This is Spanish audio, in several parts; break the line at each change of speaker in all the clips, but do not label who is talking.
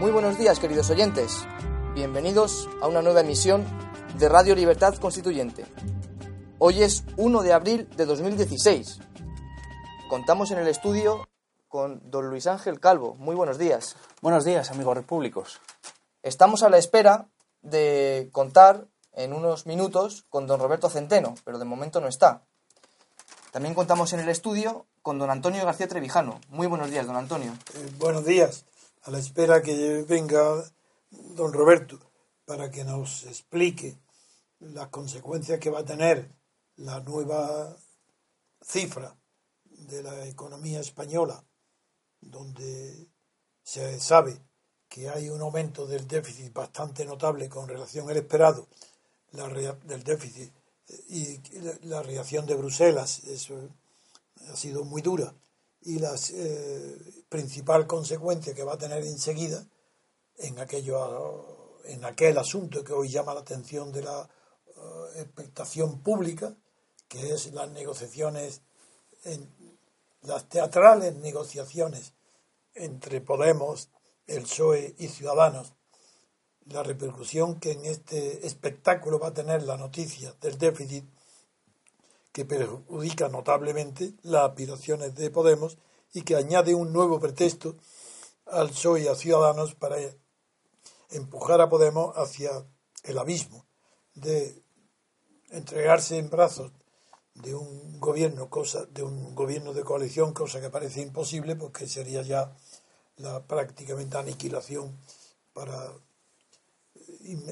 Muy buenos días, queridos oyentes. Bienvenidos a una nueva emisión de Radio Libertad Constituyente. Hoy es 1 de abril de 2016. Contamos en el estudio con don Luis Ángel Calvo. Muy buenos días.
Buenos días, amigos repúblicos.
Estamos a la espera de contar en unos minutos con don Roberto Centeno, pero de momento no está. También contamos en el estudio con don Antonio García Trevijano. Muy buenos días, don Antonio.
Eh, buenos días a la espera que venga don Roberto para que nos explique las consecuencias que va a tener la nueva cifra de la economía española, donde se sabe que hay un aumento del déficit bastante notable con relación al esperado, la del déficit y la reacción de Bruselas, eso ha sido muy dura y la eh, principal consecuencia que va a tener enseguida en, aquello, en aquel asunto que hoy llama la atención de la uh, expectación pública, que es las negociaciones, en, las teatrales negociaciones entre Podemos, el PSOE y Ciudadanos, la repercusión que en este espectáculo va a tener la noticia del déficit que perjudica notablemente las aspiraciones de Podemos y que añade un nuevo pretexto al PSOE y a Ciudadanos para empujar a Podemos hacia el abismo de entregarse en brazos de un gobierno cosa de un gobierno de coalición cosa que parece imposible porque sería ya la prácticamente aniquilación para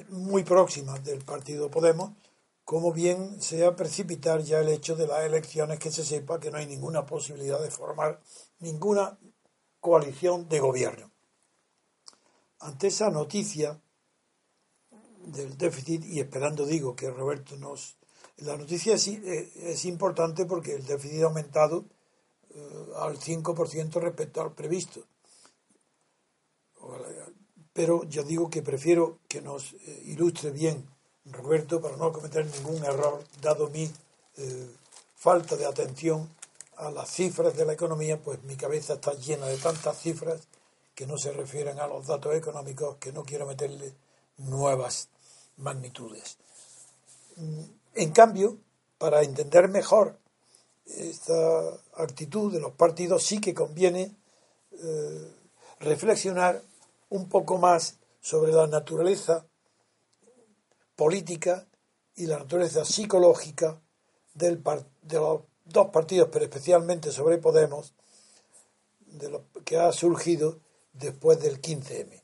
muy próxima del partido Podemos como bien sea precipitar ya el hecho de las elecciones que se sepa que no hay ninguna posibilidad de formar ninguna coalición de gobierno. Ante esa noticia del déficit, y esperando digo que Roberto nos... La noticia es, importante porque el déficit ha aumentado eh, al 5% respecto al previsto. Pero yo digo que prefiero que nos eh, ilustre bien Roberto, para no cometer ningún error, dado mi eh, falta de atención a las cifras de la economía, pues mi cabeza está llena de tantas cifras que no se refieren a los datos económicos que no quiero meterle nuevas magnitudes. Mm, en cambio, para entender mejor esta actitud de los partidos, sí que conviene eh, reflexionar un poco más sobre la naturaleza política y la naturaleza psicológica del de los dos partidos, pero especialmente sobre Podemos, de lo que ha surgido después del 15M.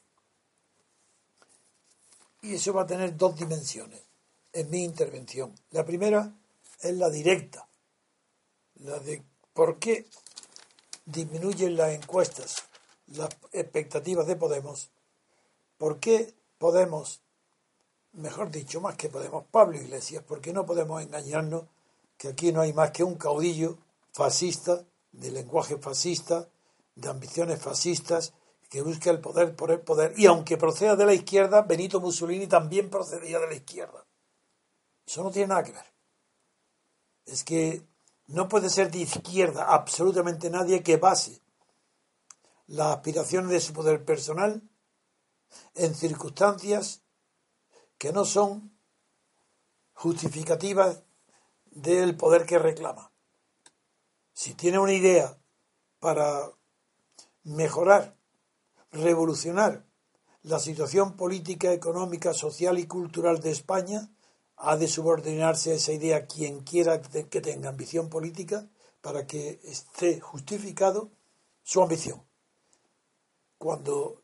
Y eso va a tener dos dimensiones en mi intervención. La primera es la directa, la de por qué disminuyen las encuestas, las expectativas de Podemos, por qué Podemos mejor dicho, más que podemos, Pablo Iglesias, porque no podemos engañarnos que aquí no hay más que un caudillo fascista, de lenguaje fascista, de ambiciones fascistas, que busca el poder por el poder. Y aunque proceda de la izquierda, Benito Mussolini también procedía de la izquierda. Eso no tiene nada que ver. Es que no puede ser de izquierda absolutamente nadie que base las aspiraciones de su poder personal en circunstancias que no son justificativas del poder que reclama. Si tiene una idea para mejorar, revolucionar la situación política, económica, social y cultural de España, ha de subordinarse a esa idea quien quiera que tenga ambición política para que esté justificado su ambición. Cuando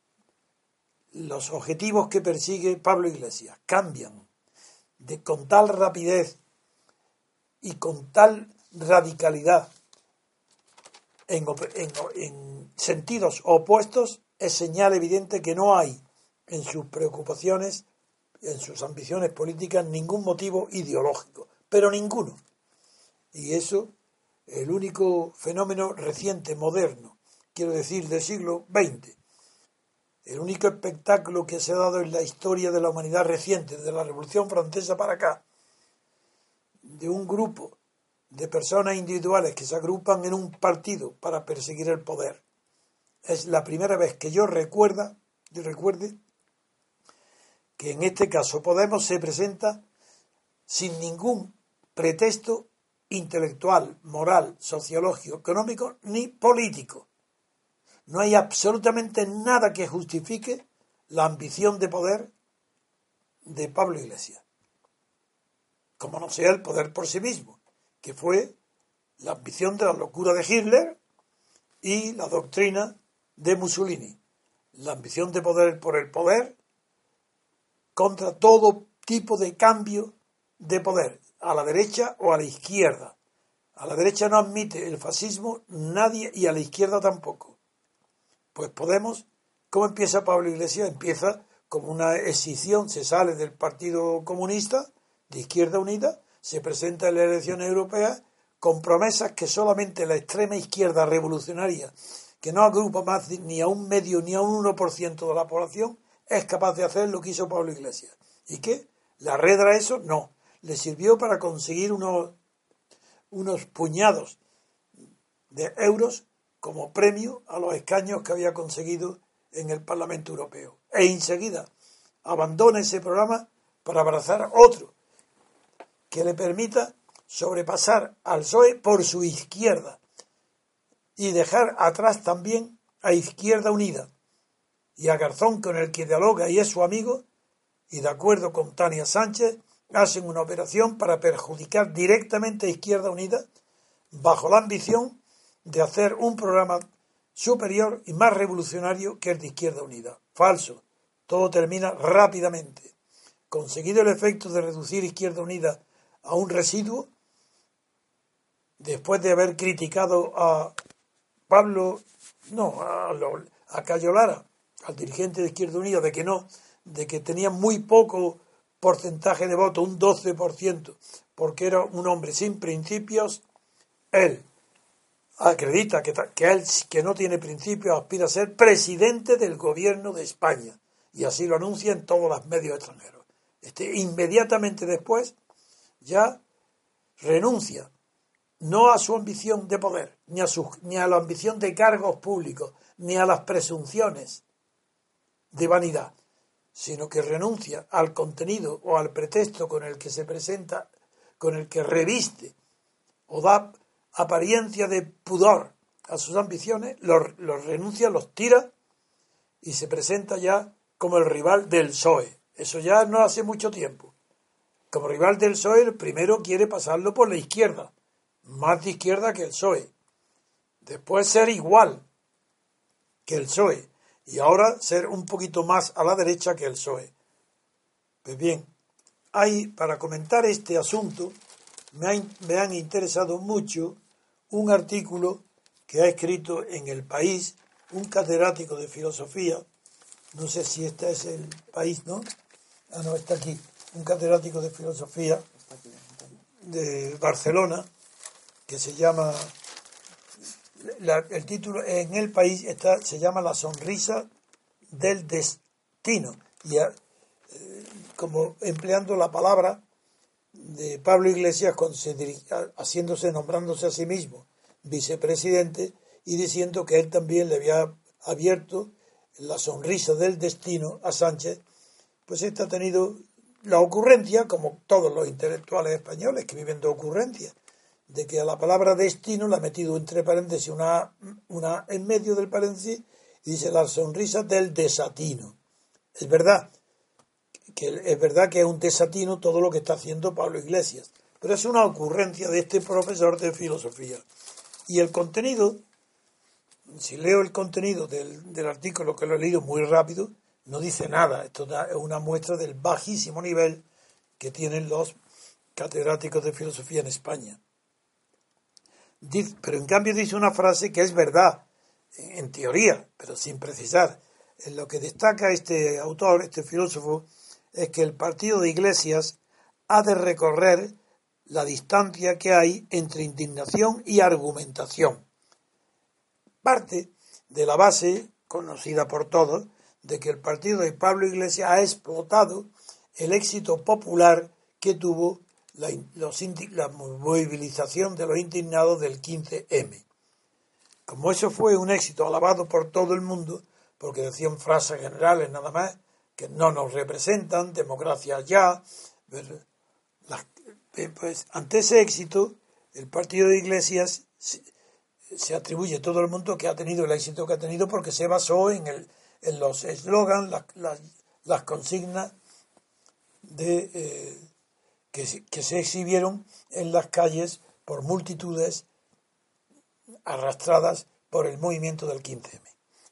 los objetivos que persigue Pablo Iglesias cambian de, con tal rapidez y con tal radicalidad en, en sentidos opuestos, es señal evidente que no hay en sus preocupaciones, en sus ambiciones políticas, ningún motivo ideológico, pero ninguno. Y eso, el único fenómeno reciente, moderno, quiero decir, del siglo XX, el único espectáculo que se ha dado en la historia de la humanidad reciente, de la Revolución Francesa para acá, de un grupo de personas individuales que se agrupan en un partido para perseguir el poder. Es la primera vez que yo recuerda, yo recuerde que en este caso Podemos se presenta sin ningún pretexto intelectual, moral, sociológico, económico ni político. No hay absolutamente nada que justifique la ambición de poder de Pablo Iglesias. Como no sea el poder por sí mismo, que fue la ambición de la locura de Hitler y la doctrina de Mussolini. La ambición de poder por el poder contra todo tipo de cambio de poder, a la derecha o a la izquierda. A la derecha no admite el fascismo nadie y a la izquierda tampoco. Pues Podemos, ¿cómo empieza Pablo Iglesias? Empieza como una escisión, se sale del Partido Comunista, de Izquierda Unida, se presenta en las elecciones europeas con promesas que solamente la extrema izquierda revolucionaria, que no agrupa más ni a un medio ni a un 1% de la población, es capaz de hacer lo que hizo Pablo Iglesias. ¿Y qué? ¿Le arredra eso? No. Le sirvió para conseguir unos, unos puñados de euros como premio a los escaños que había conseguido en el Parlamento Europeo. E enseguida abandona ese programa para abrazar otro que le permita sobrepasar al PSOE por su izquierda y dejar atrás también a Izquierda Unida, y a Garzón con el que dialoga y es su amigo, y de acuerdo con Tania Sánchez, hacen una operación para perjudicar directamente a Izquierda Unida bajo la ambición de hacer un programa superior y más revolucionario que el de Izquierda Unida. Falso. Todo termina rápidamente. Conseguido el efecto de reducir Izquierda Unida a un residuo, después de haber criticado a Pablo, no, a, a Cayo Lara, al dirigente de Izquierda Unida de que no, de que tenía muy poco porcentaje de voto, un 12%, porque era un hombre sin principios, él acredita que, que él, que no tiene principios, aspira a ser presidente del gobierno de España, y así lo anuncia en todos los medios extranjeros. Este, inmediatamente después ya renuncia no a su ambición de poder, ni a, ni a la ambición de cargos públicos, ni a las presunciones de vanidad, sino que renuncia al contenido o al pretexto con el que se presenta, con el que reviste o da apariencia de pudor a sus ambiciones, los, renuncia, los tira y se presenta ya como el rival del PSOE. Eso ya no hace mucho tiempo. Como rival del PSOE, el primero quiere pasarlo por la izquierda, más de izquierda que el PSOE. Después ser igual que el PSOE y ahora ser un poquito más a la derecha que el PSOE. Pues bien, hay, para comentar este asunto, me, me han interesado mucho un artículo que ha escrito en El País un catedrático de filosofía, no sé si este es el país, ¿no? Ah, no, está aquí, un catedrático de filosofía de Barcelona, que se llama el título en el país está, se llama La sonrisa del destino. Y eh, como empleando la palabra de Pablo Iglesias haciéndose, nombrándose a sí mismo vicepresidente y diciendo que él también le había abierto la sonrisa del destino a Sánchez, pues este ha tenido la ocurrencia, como todos los intelectuales españoles que viven de ocurrencia, de que a la palabra destino le ha metido entre paréntesis una, una en medio del paréntesis y dice la sonrisa del desatino. Es verdad, que es verdad que es un desatino todo lo que está haciendo Pablo Iglesias, pero es una ocurrencia de este profesor de filosofía. Y el contenido, si leo el contenido del, del artículo que lo he leído muy rápido, no dice nada. Esto es una muestra del bajísimo nivel que tienen los catedráticos de filosofía en España. pero en cambio dice una frase que es verdad, en teoría, pero sin precisar. En lo que destaca este autor, este filósofo, es que el partido de Iglesias ha de recorrer la distancia que hay entre indignación y argumentación. Parte de la base, conocida por todos, de que el partido de Pablo Iglesias ha explotado el éxito popular que tuvo la, movilización de los indignados del 15M. Como eso fue un éxito alabado por todo el mundo, porque decían frases generales nada más, que no nos representan, democracia ya, eh, pues ante ese éxito, el partido de Iglesias se, se atribuye todo el mundo que ha tenido el éxito que ha tenido porque se basó en el en los eslogans, las, consignas de, eh, que, que, se exhibieron en las calles por multitudes arrastradas por el movimiento del 15M,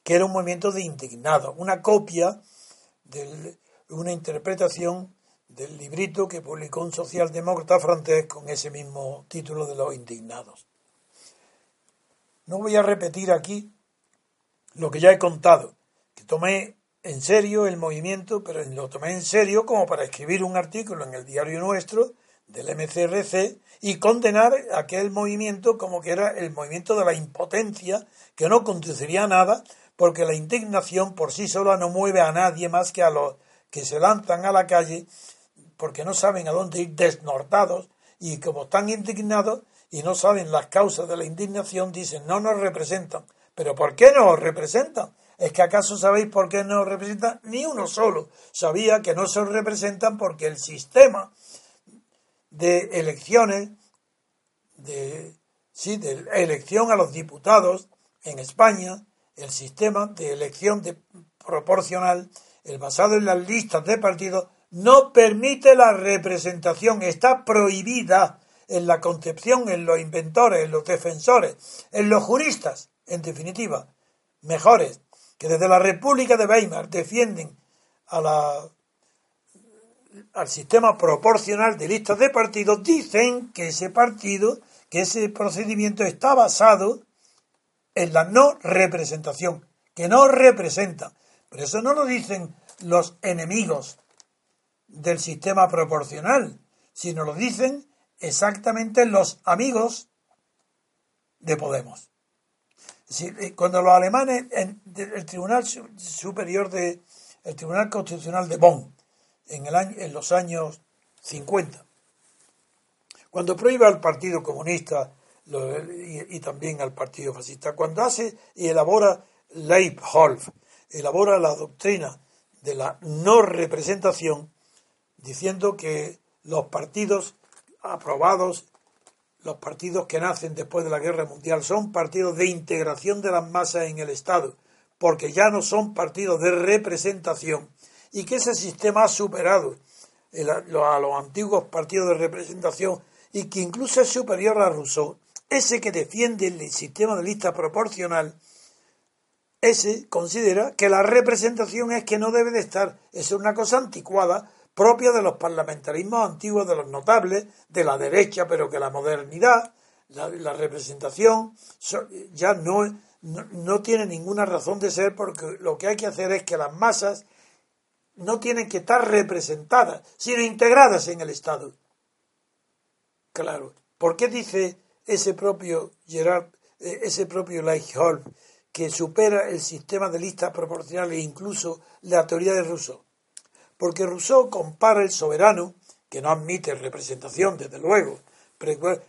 que era un movimiento de indignados, una copia de una interpretación del librito que publicó un socialdemócrata francés con ese mismo título de los indignados. No voy a repetir aquí lo que ya he contado, que tomé en serio el movimiento, pero lo tomé en serio como para escribir un artículo en el diario nuestro del MCRC y condenar aquel movimiento como que era el movimiento de la impotencia, que no conduciría a nada, porque la indignación por sí sola no mueve a nadie más que a los que se lanzan a la calle porque no saben a dónde ir desnortados y como están indignados y no saben las causas de la indignación, dicen no nos representan. ¿Pero por qué no nos representan? ¿Es que acaso sabéis por qué no representan? Ni uno solo sabía que no se representan porque el sistema de elecciones, de, sí, de elección a los diputados en España, el sistema de elección proporcional, el basado en las listas de partidos, no permite la representación, está prohibida en la concepción, en los inventores, en los defensores, en los juristas, en definitiva, mejores que desde la República de Weimar defienden a la, al sistema proporcional de listas de partidos, dicen que ese partido, que ese procedimiento está basado en la no representación, que no representa. Pero eso no lo dicen los enemigos del sistema proporcional, sino lo dicen exactamente los amigos de Podemos. Eh, cuando los alemanes, en, el Tribunal Superior de, el Tribunal Constitucional de Bonn, en, el año, en los años 50, cuando prohíbe al Partido Comunista y, también al Partido Fascista, cuando hace y elabora Leibholf, elabora la doctrina de la no representación, diciendo que los partidos aprobados los partidos que nacen después de la Guerra Mundial son partidos de integración de las masas en el Estado, porque ya no son partidos de representación, y que ese sistema ha superado a los antiguos partidos de representación y que incluso es superior a Rousseau, ese que defiende el sistema de lista proporcional, ese considera que la representación es que no debe de estar, es una cosa anticuada, propia de los parlamentarismos antiguos de los notables, de la derecha, pero que la modernidad, la, representación, ya no, no, tiene ninguna razón de ser porque lo que hay que hacer es que las masas no tienen que estar representadas, sino integradas en el Estado. Claro. ¿Por qué dice ese propio Gerard, eh, ese propio Leichholm que supera el sistema de listas proporcionales e incluso la teoría de Rousseau? porque Rousseau compara el soberano, que no admite representación, desde luego,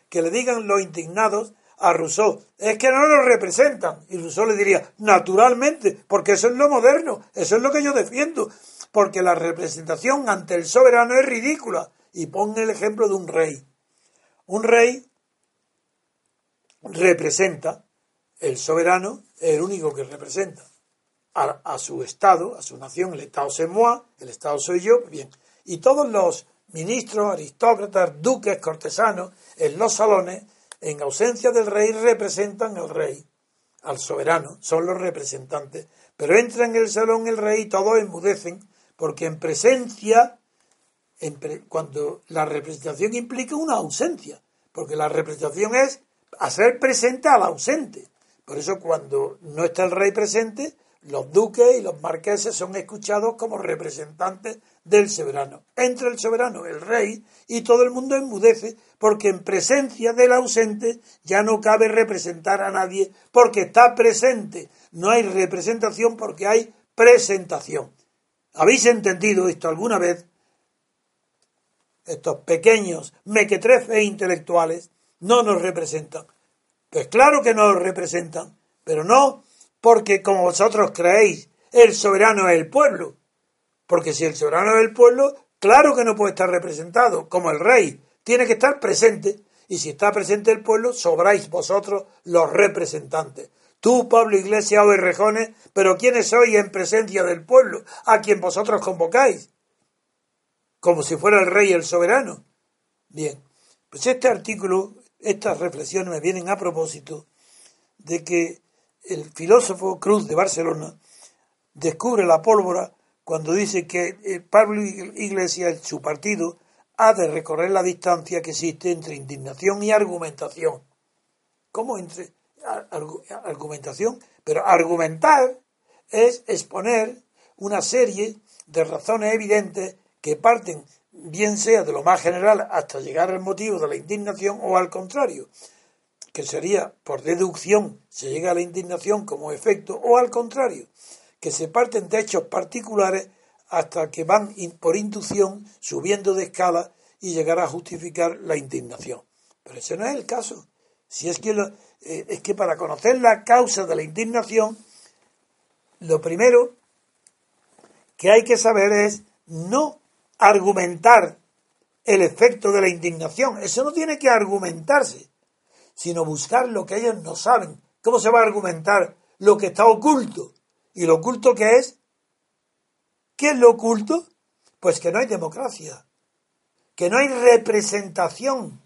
que le digan los indignados a Rousseau, es que no lo representan. Y Rousseau le diría, naturalmente, porque eso es lo moderno, eso es lo que yo defiendo, porque la representación ante el soberano es ridícula. Y pon el ejemplo de un rey. Un rey representa, el soberano es el único que representa a, su Estado, a su nación, el Estado c'est moi, el Estado soy yo, bien. Y todos los ministros, aristócratas, duques, cortesanos, en los salones, en ausencia del rey, representan al rey, al soberano, son los representantes. Pero entra en el salón el rey y todos enmudecen, porque en presencia, cuando la representación implica una ausencia, porque la representación es hacer presente al ausente. Por eso cuando no está el rey presente, los duques y los marqueses son escuchados como representantes del soberano. Entra el soberano, el rey, y todo el mundo enmudece, porque en presencia del ausente ya no cabe representar a nadie, porque está presente. No hay representación porque hay presentación. ¿Habéis entendido esto alguna vez? Estos pequeños mequetrefes intelectuales no nos representan. Pues claro que nos representan, pero no porque como vosotros creéis, el soberano es el pueblo. Porque si el soberano es el pueblo, claro que no puede estar representado, como el rey, tiene que estar presente. Y si está presente el pueblo, sobráis vosotros los representantes. Tú, Pablo Iglesias o Errejones, pero ¿quiénes sois en presencia del pueblo, a quien vosotros convocáis? Como si fuera el rey el soberano. Bien, pues este artículo, estas reflexiones me vienen a propósito de que el filósofo Cruz de Barcelona descubre la pólvora cuando dice que eh, Pablo Iglesias, su partido, ha de recorrer la distancia que existe entre indignación y argumentación. ¿Cómo entre argumentación? Pero argumentar es exponer una serie de razones evidentes que parten bien sea de lo más general hasta llegar al motivo de la indignación o al contrario que sería por deducción se llega a la indignación como efecto, o al contrario, que se parten de hechos particulares hasta que van por inducción subiendo de escala y llegar a justificar la indignación. Pero ese no es el caso. Si es que, eh, es que para conocer la causa de la indignación, lo primero que hay que saber es no argumentar el efecto de la indignación. Eso no tiene que argumentarse sino buscar lo que ellos no saben. ¿Cómo se va a argumentar lo que está oculto? ¿Y lo oculto qué es? ¿Qué es lo oculto? Pues que no hay democracia, que no hay representación,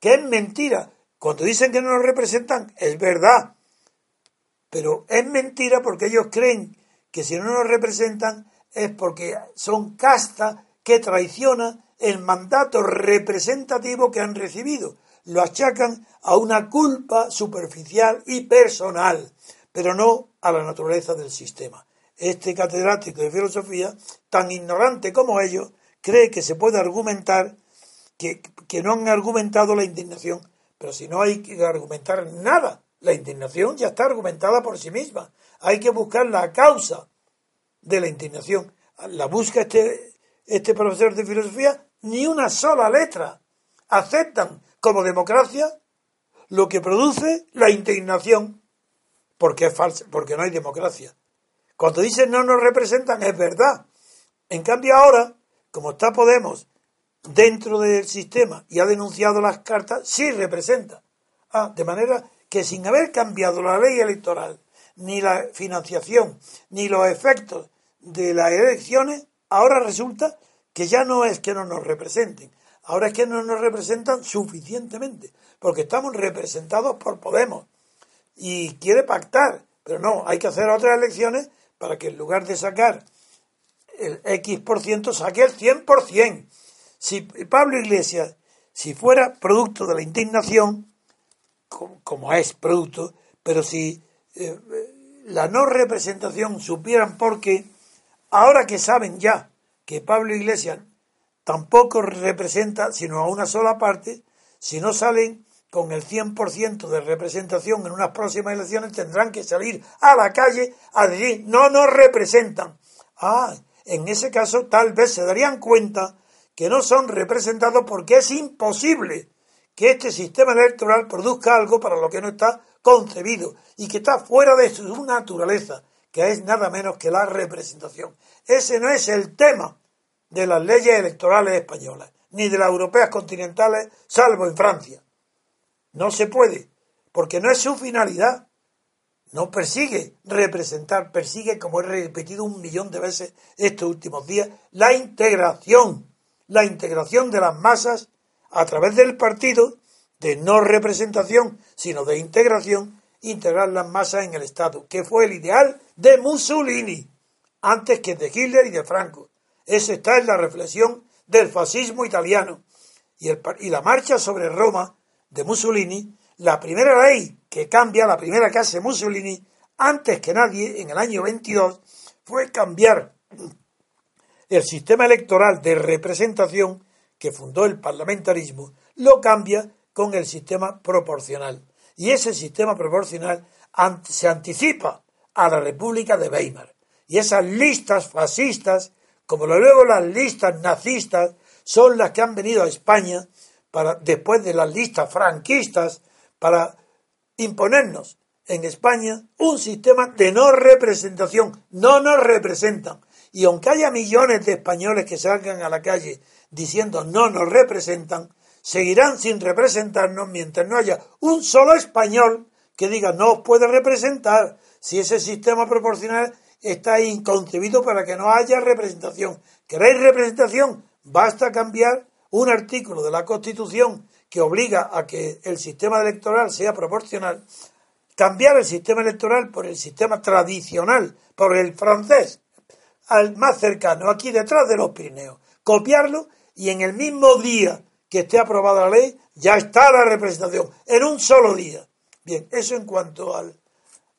que es mentira. Cuando dicen que no nos representan, es verdad, pero es mentira porque ellos creen que si no nos representan es porque son casta que traiciona el mandato representativo que han recibido lo achacan a una culpa superficial y personal, pero no a la naturaleza del sistema. Este catedrático de filosofía, tan ignorante como ellos, cree que se puede argumentar que, que no han argumentado la indignación, pero si no hay que argumentar nada, la indignación ya está argumentada por sí misma. Hay que buscar la causa de la indignación. La busca este, este profesor de filosofía ni una sola letra. Aceptan como democracia lo que produce la indignación, porque es falso, porque no hay democracia. Cuando dicen no nos representan, es verdad. En cambio ahora, como está Podemos dentro del sistema y ha denunciado las cartas, sí representa. Ah, de manera que sin haber cambiado la ley electoral, ni la financiación, ni los efectos de las elecciones, ahora resulta que ya no es que no nos representen, Ahora es que no nos representan suficientemente, porque estamos representados por Podemos y quiere pactar, pero no, hay que hacer otras elecciones para que en lugar de sacar el X por ciento, saque el 100%. Si Pablo Iglesias, si fuera producto de la indignación, como, es producto, pero si eh, la no representación supieran por qué, ahora que saben ya que Pablo Iglesias tampoco representa sino a una sola parte, si no salen con el 100% de representación en unas próximas elecciones tendrán que salir a la calle a decir no nos representan. Ah, en ese caso tal vez se darían cuenta que no son representados porque es imposible que este sistema electoral produzca algo para lo que no está concebido y que está fuera de su naturaleza, que es nada menos que la representación. Ese no es el tema de las leyes electorales españolas, ni de las europeas continentales, salvo en Francia. No se puede, porque no es su finalidad. No persigue representar, persigue, como he repetido un millón de veces estos últimos días, la integración, la integración de las masas a través del partido, de no representación, sino de integración, integrar las masas en el Estado, que fue el ideal de Mussolini, antes que de Hitler y de Franco. Esa está en la reflexión del fascismo italiano. Y, el, y la marcha sobre Roma de Mussolini, la primera ley que cambia, la primera que hace Mussolini, antes que nadie, en el año 22, fue cambiar el sistema electoral de representación que fundó el parlamentarismo, lo cambia con el sistema proporcional. Y ese sistema proporcional se anticipa a la República de Weimar. Y esas listas fascistas, como luego las listas nazistas, son las que han venido a España para, después de las listas franquistas, para imponernos en España un sistema de no representación. No nos representan. Y aunque haya millones de españoles que salgan a la calle diciendo no nos representan, seguirán sin representarnos mientras no haya un solo español que diga no os puede representar si ese sistema proporcional está inconcebido para que no haya representación. ¿Queréis representación? Basta cambiar un artículo de la Constitución que obliga a que el sistema electoral sea proporcional, cambiar el sistema electoral por el sistema tradicional, por el francés, al más cercano, aquí detrás de los Pirineos, copiarlo y en el mismo día que esté aprobada la ley, ya está la representación, en un solo día. Bien, eso en cuanto al,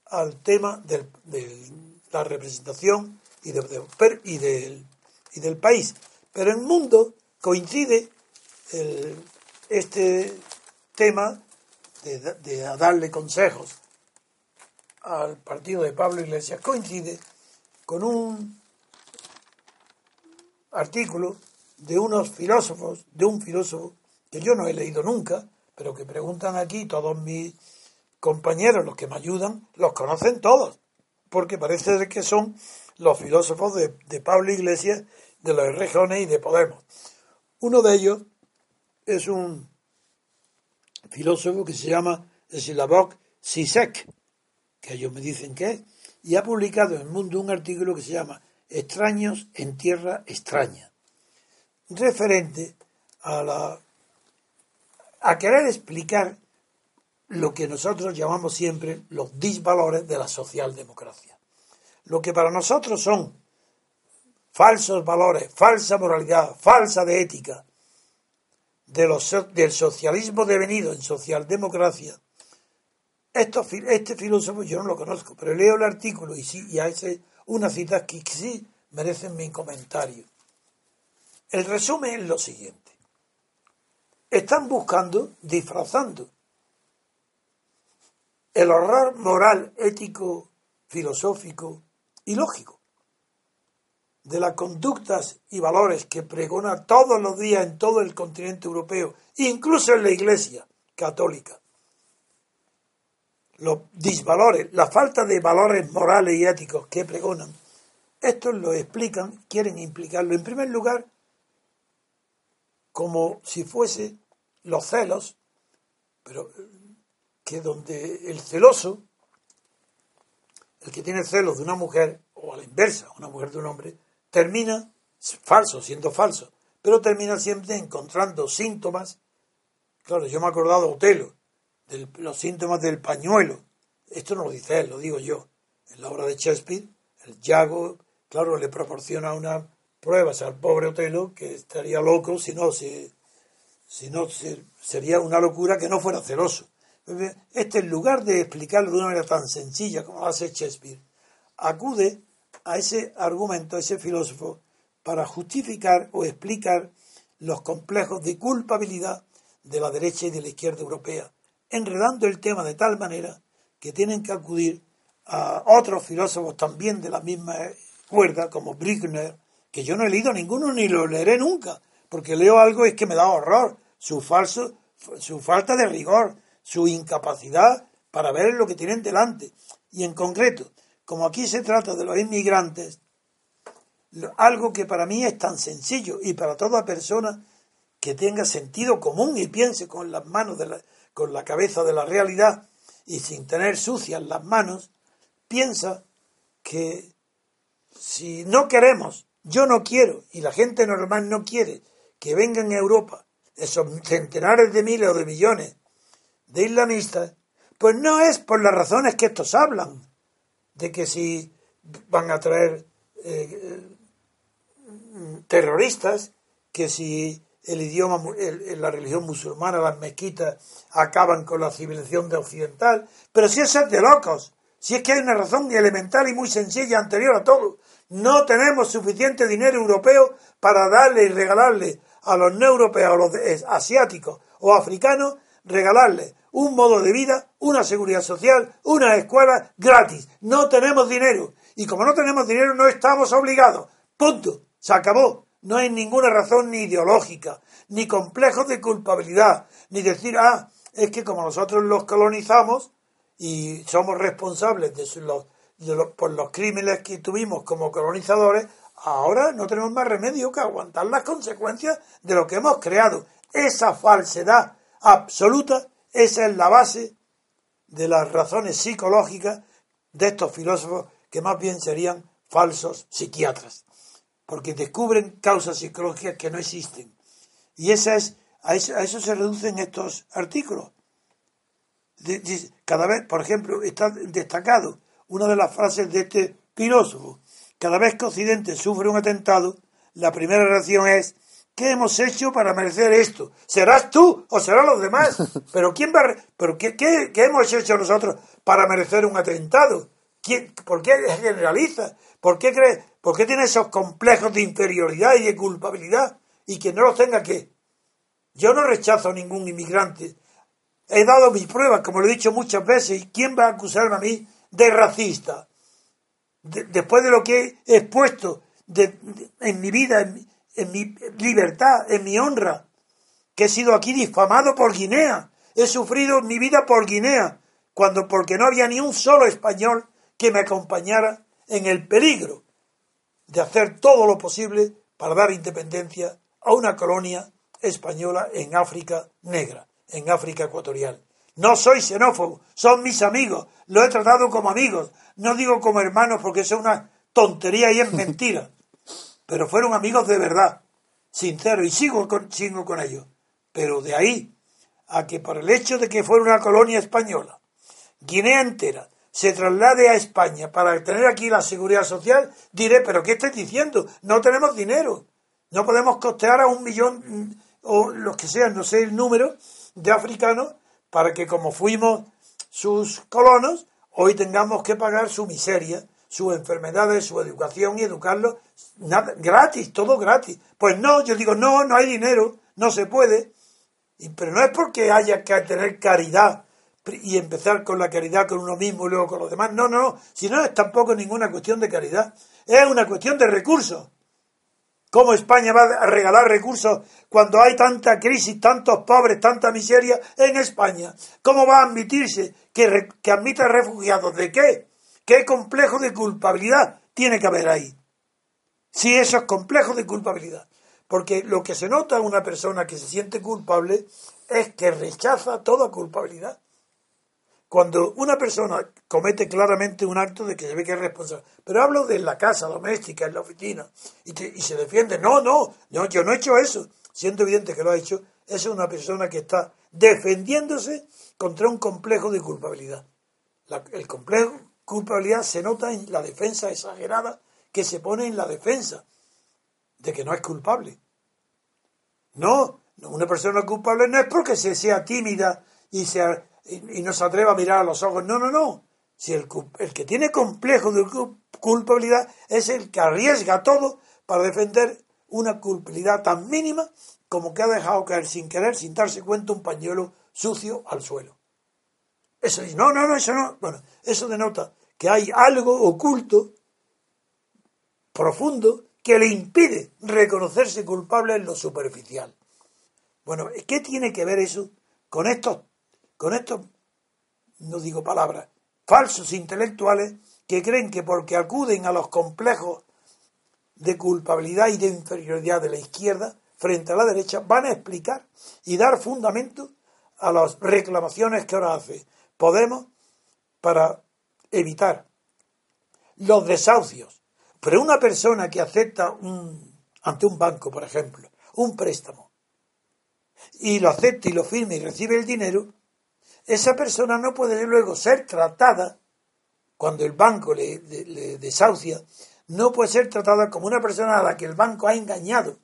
al tema de la representación y, del, y del país. Pero en el mundo coincide este tema de, de darle consejos al partido de Pablo Iglesias, coincide con un artículo de unos filósofos, de un filósofo que yo no he leído nunca, pero que preguntan aquí, todos mis compañeros, los que me ayudan, los conocen todos, porque parece que son los filósofos de, Pablo Iglesias, de los regiones y de Podemos. Uno de ellos es un filósofo que se llama Slavoj Sisek, que ellos me dicen que es, y ha publicado en el mundo un artículo que se llama Extraños en Tierra Extraña referente a la a querer explicar lo que nosotros llamamos siempre los disvalores de la socialdemocracia. Lo que para nosotros son falsos valores, falsa moralidad, falsa de ética, de los, del socialismo devenido en socialdemocracia. Esto, este filósofo yo no lo conozco, pero leo el artículo y sí, y hay una cita que sí merecen mi comentario. El resumen es lo siguiente. Están buscando, disfrazando el horror moral, ético, filosófico y lógico de las conductas y valores que pregona todos los días en todo el continente europeo, incluso en la Iglesia católica. Los disvalores, la falta de valores morales y éticos que pregonan, estos lo explican, quieren implicarlo en primer lugar como si fuese los celos, pero que donde el celoso, el que tiene celos de una mujer, o a la inversa, una mujer de un hombre, termina falso, siendo falso, pero termina siempre encontrando síntomas. Claro, yo me he acordado de Otelo, de los síntomas del pañuelo. Esto no lo dice él, lo digo yo. En la obra de Shakespeare, el Yago, claro, le proporciona una pruebas al pobre Otelo que estaría loco si no, si, si no sería una locura que no fuera celoso. Este, en lugar de explicarlo de una manera tan sencilla como hace Shakespeare, acude a ese argumento, a ese filósofo, para justificar o explicar los complejos de culpabilidad de la derecha y de la izquierda europea, enredando el tema de tal manera que tienen que acudir a otros filósofos también de la misma cuerda, como Brickner, que yo no he leído ninguno ni lo leeré nunca, porque leo algo es que me da horror, su falso, su falta de rigor, su incapacidad para ver lo que tienen delante. Y en concreto, como aquí se trata de los inmigrantes, algo que para mí es tan sencillo y para toda persona que tenga sentido común y piense con las manos, de la, con la cabeza de la realidad y sin tener sucias las manos, piensa que si no queremos, yo no quiero y la gente normal no quiere que vengan a Europa esos centenares de miles o de millones de islamistas, pues no es por las razones que estos hablan, de que si van a traer eh, terroristas, que si el idioma, la religión musulmana, las mezquitas acaban con la civilización de occidental, pero si eso es de locos, si es que hay una razón elemental y muy sencilla anterior a todo, no tenemos suficiente dinero europeo para darle y regalarle a los no europeos, a los asiáticos o africanos, regalarles un modo de vida, una seguridad social, una escuela gratis. No tenemos dinero. Y como no tenemos dinero, no estamos obligados. Punto. Se acabó. No hay ninguna razón ni ideológica, ni complejo de culpabilidad, ni decir, ah, es que como nosotros los colonizamos y somos responsables de, los, por los crímenes que tuvimos como colonizadores, ahora no tenemos más remedio que aguantar las consecuencias de lo que hemos creado. Esa falsedad absoluta, esa es la base de las razones psicológicas de estos filósofos que más bien serían falsos psiquiatras, porque descubren causas psicológicas que no existen. Y esa es, a eso, se reducen estos artículos. Cada vez, por ejemplo, está destacado una de las frases de este filósofo, cada vez que Occidente sufre un atentado, la primera reacción es ¿Qué hemos hecho para merecer esto? ¿Serás tú o serán los demás? ¿Pero quién va ¿Pero qué, hemos hecho nosotros para merecer un atentado? ¿Por qué generaliza? ¿Por qué cree? ¿Por qué tiene esos complejos de inferioridad y de culpabilidad? Y que no los tenga que. Yo no rechazo a ningún inmigrante. He dado mis pruebas, como lo he dicho muchas veces. ¿Quién va a acusarme a mí de racista? después de lo que he expuesto en mi vida, en, mi libertad, en mi honra, que he sido aquí difamado por Guinea, he sufrido mi vida por Guinea, cuando porque no había ni un solo español que me acompañara en el peligro de hacer todo lo posible para dar independencia a una colonia española en África negra, en África ecuatorial. No soy xenófobo, son mis amigos, lo he tratado como amigos, no digo como hermanos porque eso es una tontería y es mentira, pero fueron amigos de verdad, sinceros, y sigo con, sigo con ellos. Pero de ahí a que por el hecho de que fuera una colonia española, Guinea entera, se traslade a España para tener aquí la seguridad social, diré, pero ¿qué estás diciendo? No tenemos dinero, no podemos costear a un millón o los que sean, no sé el número, de africanos para que como fuimos sus colonos, hoy tengamos que pagar su miseria, sus enfermedades, su educación y educarlos gratis, todo gratis. Pues no, yo digo, no, no hay dinero, no se puede. pero no es porque haya que tener caridad y empezar con la caridad con uno mismo y luego con los demás. No, no, no. Si no es tampoco ninguna cuestión de caridad. Es una cuestión de recursos. ¿Cómo España va a regalar recursos cuando hay tanta crisis, tantos pobres, tanta miseria en España? ¿Cómo va a admitirse que, que admita refugiados? ¿De qué? ¿Qué complejo de culpabilidad tiene que haber ahí? Si eso es complejo de culpabilidad. Porque lo que se nota en una persona que se siente culpable es que rechaza toda culpabilidad. Cuando una persona comete claramente un acto de que se ve que es responsable, pero hablo de la casa doméstica, en la oficina, y, se defiende, no, no, yo, yo no he hecho eso, siendo evidente que lo ha hecho, es una persona que está defendiéndose contra un complejo de culpabilidad. el complejo de culpabilidad se nota en la defensa exagerada que se pone en la defensa de que no es culpable. No, una persona culpable no es porque se sea tímida y sea y, no se atreva a mirar a los ojos. No, no, no. Si el, el que tiene complejo de culpabilidad es el que arriesga todo para defender una culpabilidad tan mínima como que ha dejado caer sin querer, sin darse cuenta, un pañuelo sucio al suelo. Eso no, no, no, eso no. Bueno, eso denota que hay algo oculto, profundo, que le impide reconocerse culpable en lo superficial. Bueno, ¿qué tiene que ver eso con estos con estos, no digo palabras, falsos intelectuales que creen que porque acuden a los complejos de culpabilidad y de inferioridad de la izquierda frente a la derecha, van a explicar y dar fundamento a las reclamaciones que ahora hace Podemos para evitar los desahucios. Pero una persona que acepta un, ante un banco, por ejemplo, un préstamo, y lo acepta y lo firma y recibe el dinero, esa persona no puede luego ser tratada, cuando el banco le, le desahucia, no puede ser tratada como una persona a la que el banco ha engañado.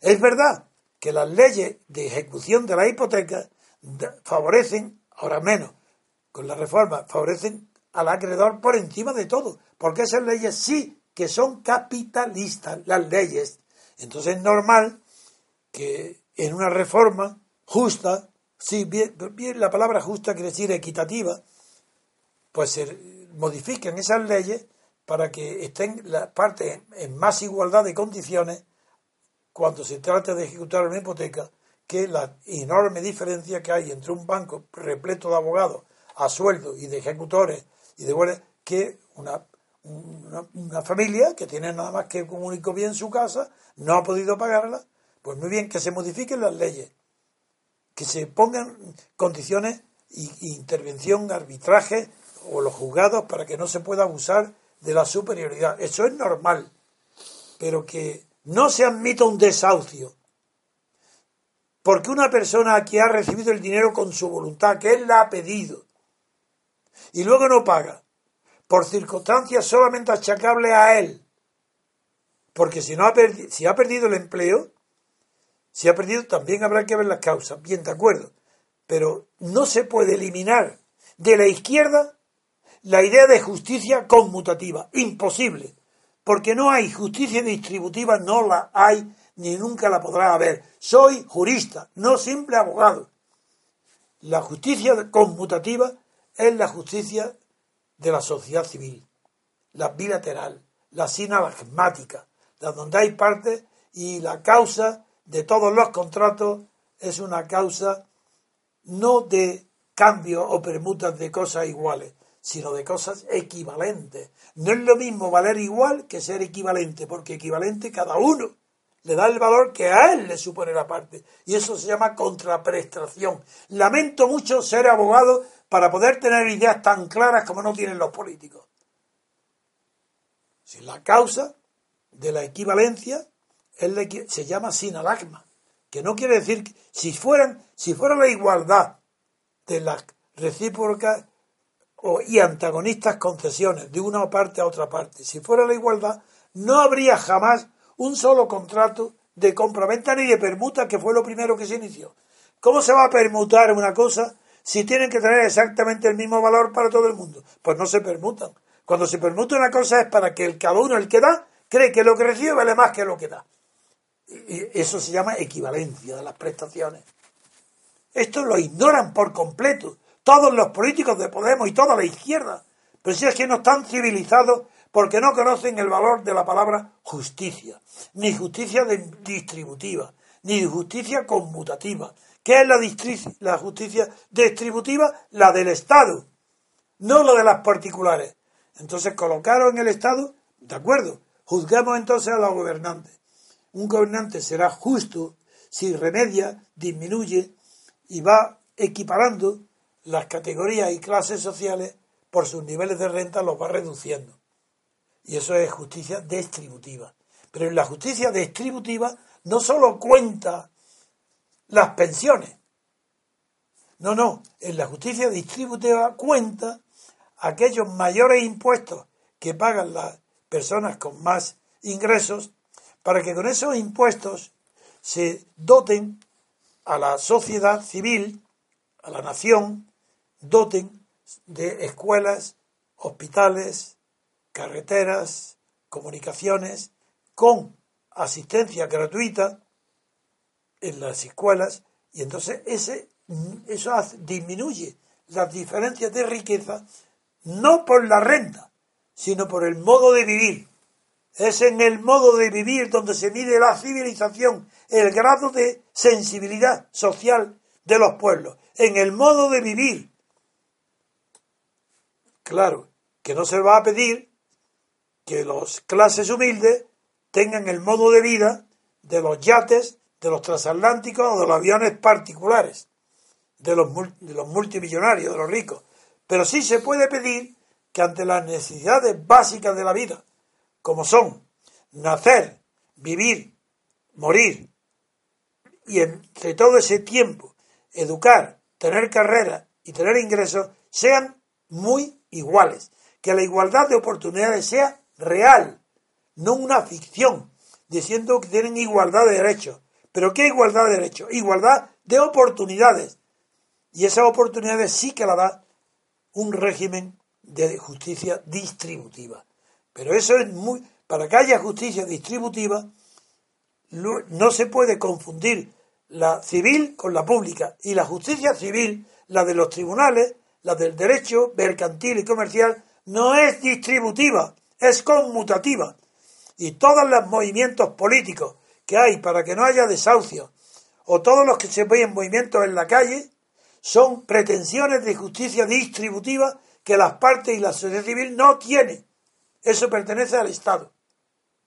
Es verdad que las leyes de ejecución de la hipoteca favorecen, ahora menos, con la reforma, favorecen al acreedor por encima de todo, porque esas leyes sí que son capitalistas, las leyes. Entonces es normal que en una reforma justa, sí, bien, bien la palabra justa quiere decir equitativa, pues se modifiquen esas leyes para que estén las partes en más igualdad de condiciones cuando se trata de ejecutar una hipoteca que la enorme diferencia que hay entre un banco repleto de abogados a sueldo y de ejecutores y de que una, una, familia que tiene nada más que un único bien su casa no ha podido pagarla, pues muy bien, que se modifiquen las leyes, que se pongan condiciones y, intervención, arbitraje o los juzgados para que no se pueda abusar de la superioridad. Eso es normal, pero que no se admita un desahucio. Porque una persona que ha recibido el dinero con su voluntad, que él la ha pedido, y luego no paga, por circunstancias solamente achacables a él, porque si, no ha, si ha perdido el empleo, si ha perdido también habrá que ver las causas, bien de acuerdo, pero no se puede eliminar de la izquierda la idea de justicia conmutativa. Imposible. Porque no hay justicia distributiva, no la hay ni nunca la podrá haber. Soy jurista, no simple abogado. La justicia conmutativa es la justicia de la sociedad civil, la bilateral, la sinalagmática, la donde hay partes y la causa de todos los contratos es una causa no de cambio o permutas de cosas iguales, sino de cosas equivalentes. No es lo mismo valer igual que ser equivalente, porque equivalente cada uno le da el valor que a él le supone la parte. Y eso se llama contraprestación. Lamento mucho ser abogado para poder tener ideas tan claras como no tienen los políticos. Si la causa de la equivalencia se llama sinalagma, que no quiere decir que si fueran, si fuera la igualdad de las recíprocas y antagonistas concesiones de una parte a otra parte. Si fuera la igualdad, no habría jamás un solo contrato de compraventa ni de permuta, que fue lo primero que se inició. ¿Cómo se va a permutar una cosa si tienen que tener exactamente el mismo valor para todo el mundo? Pues no se permutan. Cuando se permuta una cosa es para que el cada uno, el que da, cree que lo que recibe vale más que lo que da. Y eso se llama equivalencia de las prestaciones. Esto lo ignoran por completo todos los políticos de Podemos y toda la izquierda. Pero si es que no están civilizados porque no conocen el valor de la palabra justicia, ni justicia distributiva, ni justicia conmutativa. ¿Qué es la, la justicia distributiva? La del Estado, no la de las particulares. Entonces colocaron el Estado, de acuerdo, juzgamos entonces a los gobernantes. Un gobernante será justo si remedia, disminuye y va equiparando las categorías y clases sociales por sus niveles de renta los va reduciendo. Y eso es justicia distributiva. Pero en la justicia distributiva no solo cuenta las pensiones. No, no, en la justicia distributiva cuenta aquellos mayores impuestos que pagan las personas con más ingresos para que con esos impuestos se doten a la sociedad civil, a la nación, doten de escuelas, hospitales, carreteras, comunicaciones, con asistencia gratuita en las escuelas, y entonces ese, eso disminuye las diferencias de riqueza, no por la renta, sino por el modo de vivir. Es en el modo de vivir donde se mide la civilización, el grado de sensibilidad social de los pueblos, en el modo de vivir, Claro que no se va a pedir que las clases humildes tengan el modo de vida de los yates, de los transatlánticos o de los aviones particulares, de los, de los multimillonarios, de los ricos. Pero sí se puede pedir que ante las necesidades básicas de la vida, como son nacer, vivir, morir, y entre todo ese tiempo educar, tener carrera y tener ingresos, sean muy iguales. Que la igualdad de oportunidades sea real, no una ficción, diciendo que tienen igualdad de derechos. ¿Pero qué igualdad de derechos? Igualdad de oportunidades. Y esas oportunidades sí que la da un régimen de justicia distributiva. Pero eso es muy... Para que haya justicia distributiva, no se puede confundir la civil con la pública. Y la justicia civil, la de los tribunales, la del derecho mercantil y comercial, no es distributiva, es conmutativa. Y todos los movimientos políticos que hay para que no haya desahucio, o todos los que se ven movimientos en la calle, son pretensiones de justicia distributiva que las partes y la sociedad civil no tienen. Eso pertenece al Estado.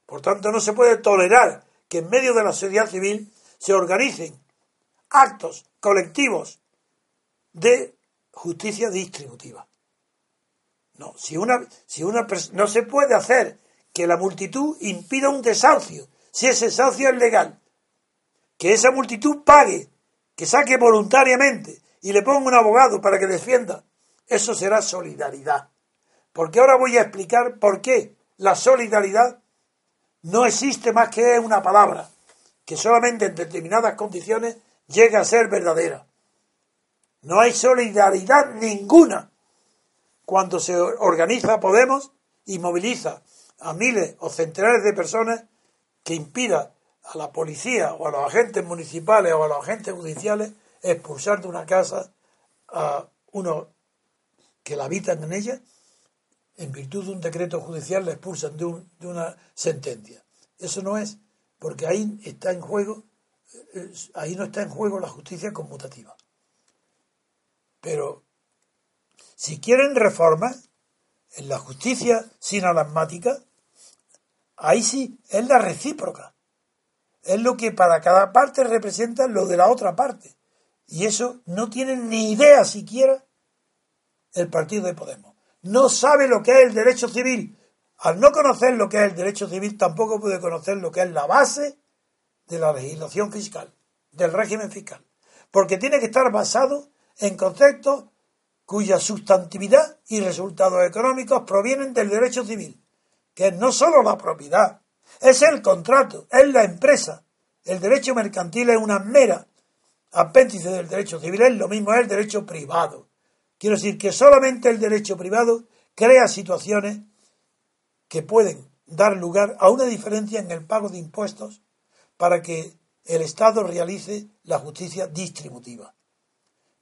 Por tanto, no se puede tolerar que en medio de la sociedad civil se organicen actos colectivos de justicia distributiva. No, si una, si una no se puede hacer que la multitud impida un desahucio, si ese desahucio es legal, que esa multitud pague, que saque voluntariamente y le ponga un abogado para que defienda, eso será solidaridad. Porque ahora voy a explicar por qué la solidaridad no existe más que una palabra, que solamente en determinadas condiciones llega a ser verdadera. No hay solidaridad ninguna cuando se organiza Podemos y moviliza a miles o centenares de personas que impida a la policía o a los agentes municipales o a los agentes judiciales expulsar de una casa a uno que la habitan en ella, en virtud de un decreto judicial le expulsan de, de una sentencia. Eso no es, porque ahí está en juego, eh, ahí no está en juego la justicia conmutativa. Pero si quieren reformas en la justicia sin alasmática, ahí sí es la recíproca. Es lo que para cada parte representa lo de la otra parte. Y eso no tiene ni idea siquiera el partido de Podemos. No sabe lo que es el derecho civil. Al no conocer lo que es el derecho civil, tampoco puede conocer lo que es la base de la legislación fiscal, del régimen fiscal. Porque tiene que estar basado en conceptos cuya sustantividad y resultados económicos provienen del derecho civil, que es no solo la propiedad, es el contrato, es la empresa. El derecho mercantil es una mera apéndice del derecho civil, es lo mismo, es el derecho privado. Quiero decir que solamente el derecho privado crea situaciones que pueden dar lugar a una diferencia en el pago de impuestos para que el Estado realice la justicia distributiva.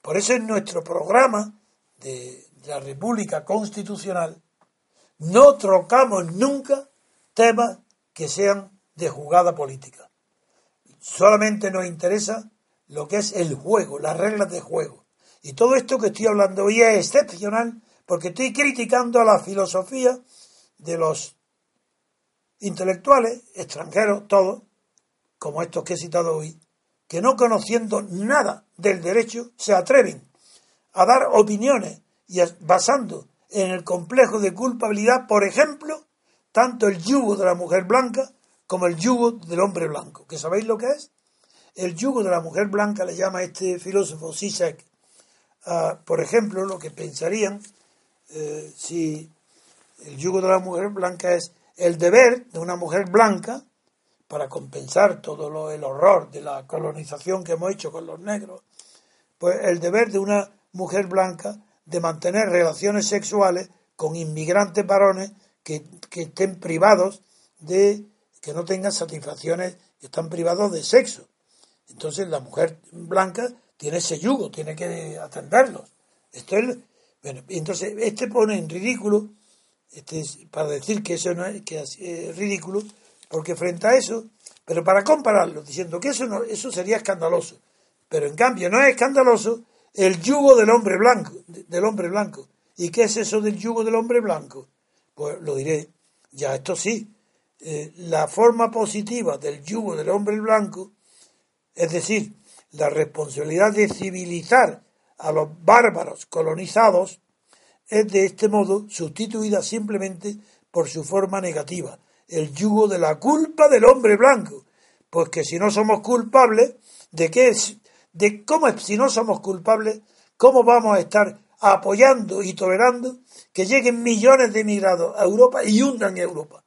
Por eso en nuestro programa de la República Constitucional, no trocamos nunca temas que sean de jugada política. Solamente nos interesa lo que es el juego, las reglas de juego. Y todo esto que estoy hablando hoy es excepcional porque estoy criticando a la filosofía de los intelectuales extranjeros, todos, como estos que he citado hoy, que no conociendo nada del derecho se atreven a dar opiniones y basando en el complejo de culpabilidad, por ejemplo, tanto el yugo de la mujer blanca como el yugo del hombre blanco. ¿Que sabéis lo que es? El yugo de la mujer blanca le llama este filósofo Sisek, por ejemplo, lo que pensarían eh, si el yugo de la mujer blanca es el deber de una mujer blanca para compensar todo lo, el horror de la colonización que hemos hecho con los negros, pues el deber de una mujer blanca de mantener relaciones sexuales con inmigrantes varones que, estén privados de, que no tengan satisfacciones, que están privados de sexo. Entonces la mujer blanca tiene ese yugo, tiene que atenderlos. Esto es, bueno, entonces este pone en ridículo, este para decir que eso no es, que es ridículo, porque frente a eso, pero para compararlo, diciendo que eso, no, eso sería escandaloso, pero en cambio no es escandaloso el yugo del hombre blanco, del hombre blanco. ¿Y qué es eso del yugo del hombre blanco? Pues lo diré, ya esto sí, eh, la forma positiva del yugo del hombre blanco, es decir, la responsabilidad de civilizar a los bárbaros colonizados, es de este modo sustituida simplemente por su forma negativa, el yugo de la culpa del hombre blanco, pues que si no somos culpables, ¿de qué es? ¿De cómo es, si no somos culpables, cómo vamos a estar apoyando y tolerando que lleguen millones de emigrados a Europa y hundan Europa?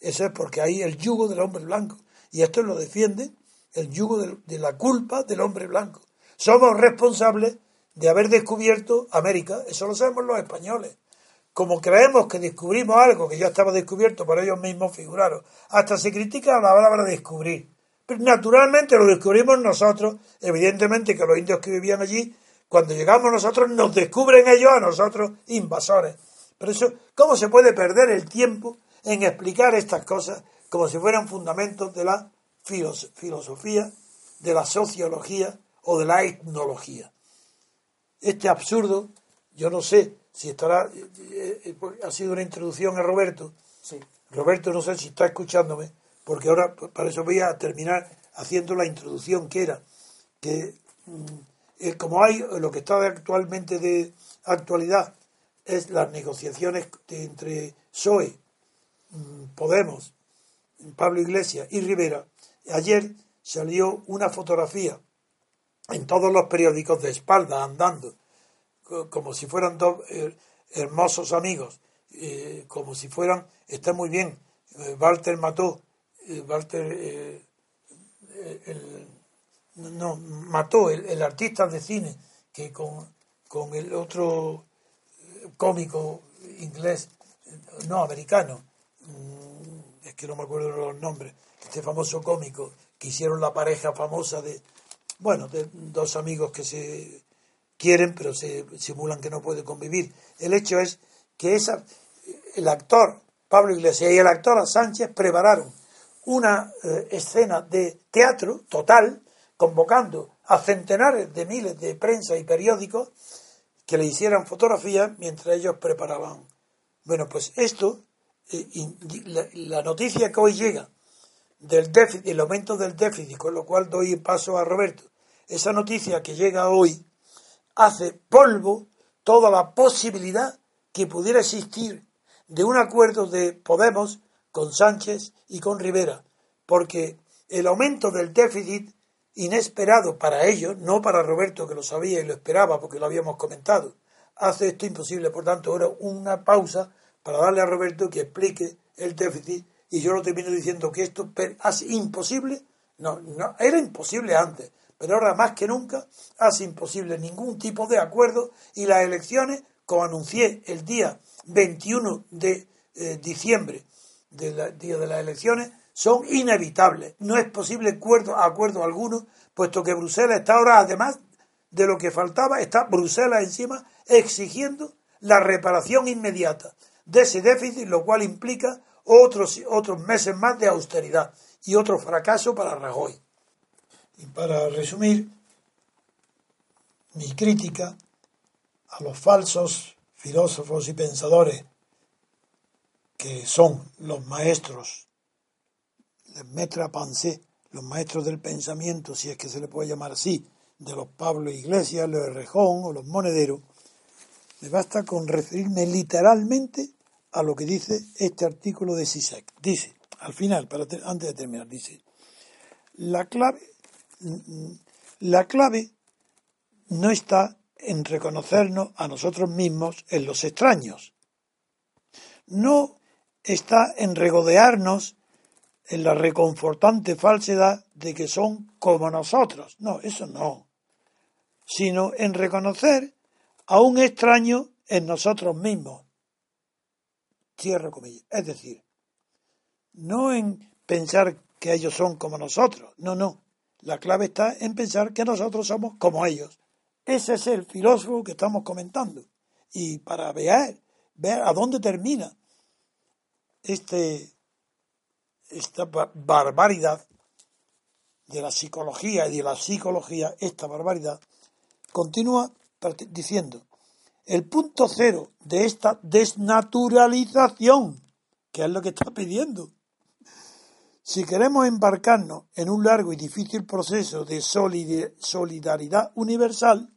Eso es porque hay el yugo del hombre blanco. Y esto lo defiende el yugo de, la culpa del hombre blanco. Somos responsables de haber descubierto América, eso lo sabemos los españoles. Como creemos que descubrimos algo que ya estaba descubierto por ellos mismos, figuraros, hasta se critica la palabra descubrir. Pero naturalmente lo descubrimos nosotros, evidentemente que los indios que vivían allí, cuando llegamos nosotros, nos descubren ellos a nosotros invasores. Pero eso, ¿cómo se puede perder el tiempo en explicar estas cosas como si fueran fundamentos de la filosofía, de la sociología o de la etnología. Este absurdo, yo no sé si estará, eh, eh, ha sido una introducción a Roberto. Sí. Roberto no sé si está escuchándome, porque ahora para eso voy a terminar haciendo la introducción que era que mm, eh, como hay lo que está actualmente de actualidad es las negociaciones entre PSOE Mm, Podemos, Pablo Iglesias y Rivera, ayer salió una fotografía en todos los periódicos de espalda andando, como si fueran dos eh, hermosos amigos, eh, como si fueran, está muy bien, eh, Walter mató, Walter, no, mató el, artista de cine que con, con el otro cómico inglés, no americano, Mm, es que no me acuerdo los nombres, este famoso cómico, que hicieron la pareja famosa de, bueno, de dos amigos que se quieren, pero se simulan que no pueden convivir. El hecho es que esa, el actor Pablo Iglesias y el actor Sánchez prepararon una eh, escena de teatro total, convocando a centenares de miles de prensa y periódicos que le hicieran fotografías mientras ellos preparaban. Bueno, pues esto la, noticia que hoy llega del déficit, el aumento del déficit, con lo cual doy paso a Roberto, esa noticia que llega hoy hace polvo toda la posibilidad que pudiera existir de un acuerdo de Podemos con Sánchez y con Rivera, porque el aumento del déficit inesperado para ellos, no para Roberto que lo sabía y lo esperaba porque lo habíamos comentado, hace esto imposible. Por tanto, ahora una pausa para darle a Roberto que explique el déficit. Y yo lo termino diciendo que esto hace imposible, no, no, era imposible antes, pero ahora más que nunca hace imposible ningún tipo de acuerdo y las elecciones, como anuncié el día 21 de eh, diciembre, del día de las elecciones, son inevitables. No es posible acuerdo, acuerdo alguno, puesto que Bruselas está ahora, además de lo que faltaba, está Bruselas encima exigiendo la reparación inmediata de ese déficit, lo cual implica otros, otros meses más de austeridad y otro fracaso para Rajoy. Y para resumir, mi crítica a los falsos filósofos y pensadores que son los maestros, les metra pensée, los maestros del pensamiento, si es que se le puede llamar así, de los Pablo Iglesias, los Rejón o los Monederos, me basta con referirme literalmente a lo que dice este artículo de SISEC. Dice, al final, para antes de terminar, dice, la clave, la clave no está en reconocernos a nosotros mismos en los extraños. No está en regodearnos en la reconfortante falsedad de que son como nosotros. No, eso no. Sino en reconocer a un extraño en nosotros mismos. Cierro comillas. Es decir, no en pensar que ellos son como nosotros. No, no. La clave está en pensar que nosotros somos como ellos. Ese es el filósofo que estamos comentando. Y para ver, ver a dónde termina este, esta barbaridad de la psicología y de la psicología, esta barbaridad, continúa diciendo, el punto cero de esta desnaturalización, que es lo que está pidiendo. Si queremos embarcarnos en un largo y difícil proceso de solidaridad universal,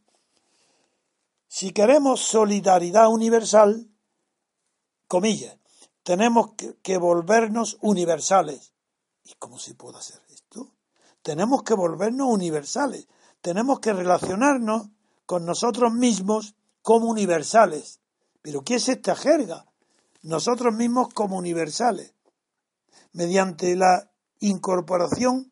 si queremos solidaridad universal, comillas, tenemos que, volvernos universales. ¿Y cómo se puede hacer esto? Tenemos que volvernos universales. Tenemos que relacionarnos con nosotros mismos como universales. ¿Pero qué es esta jerga? Nosotros mismos como universales. Mediante la incorporación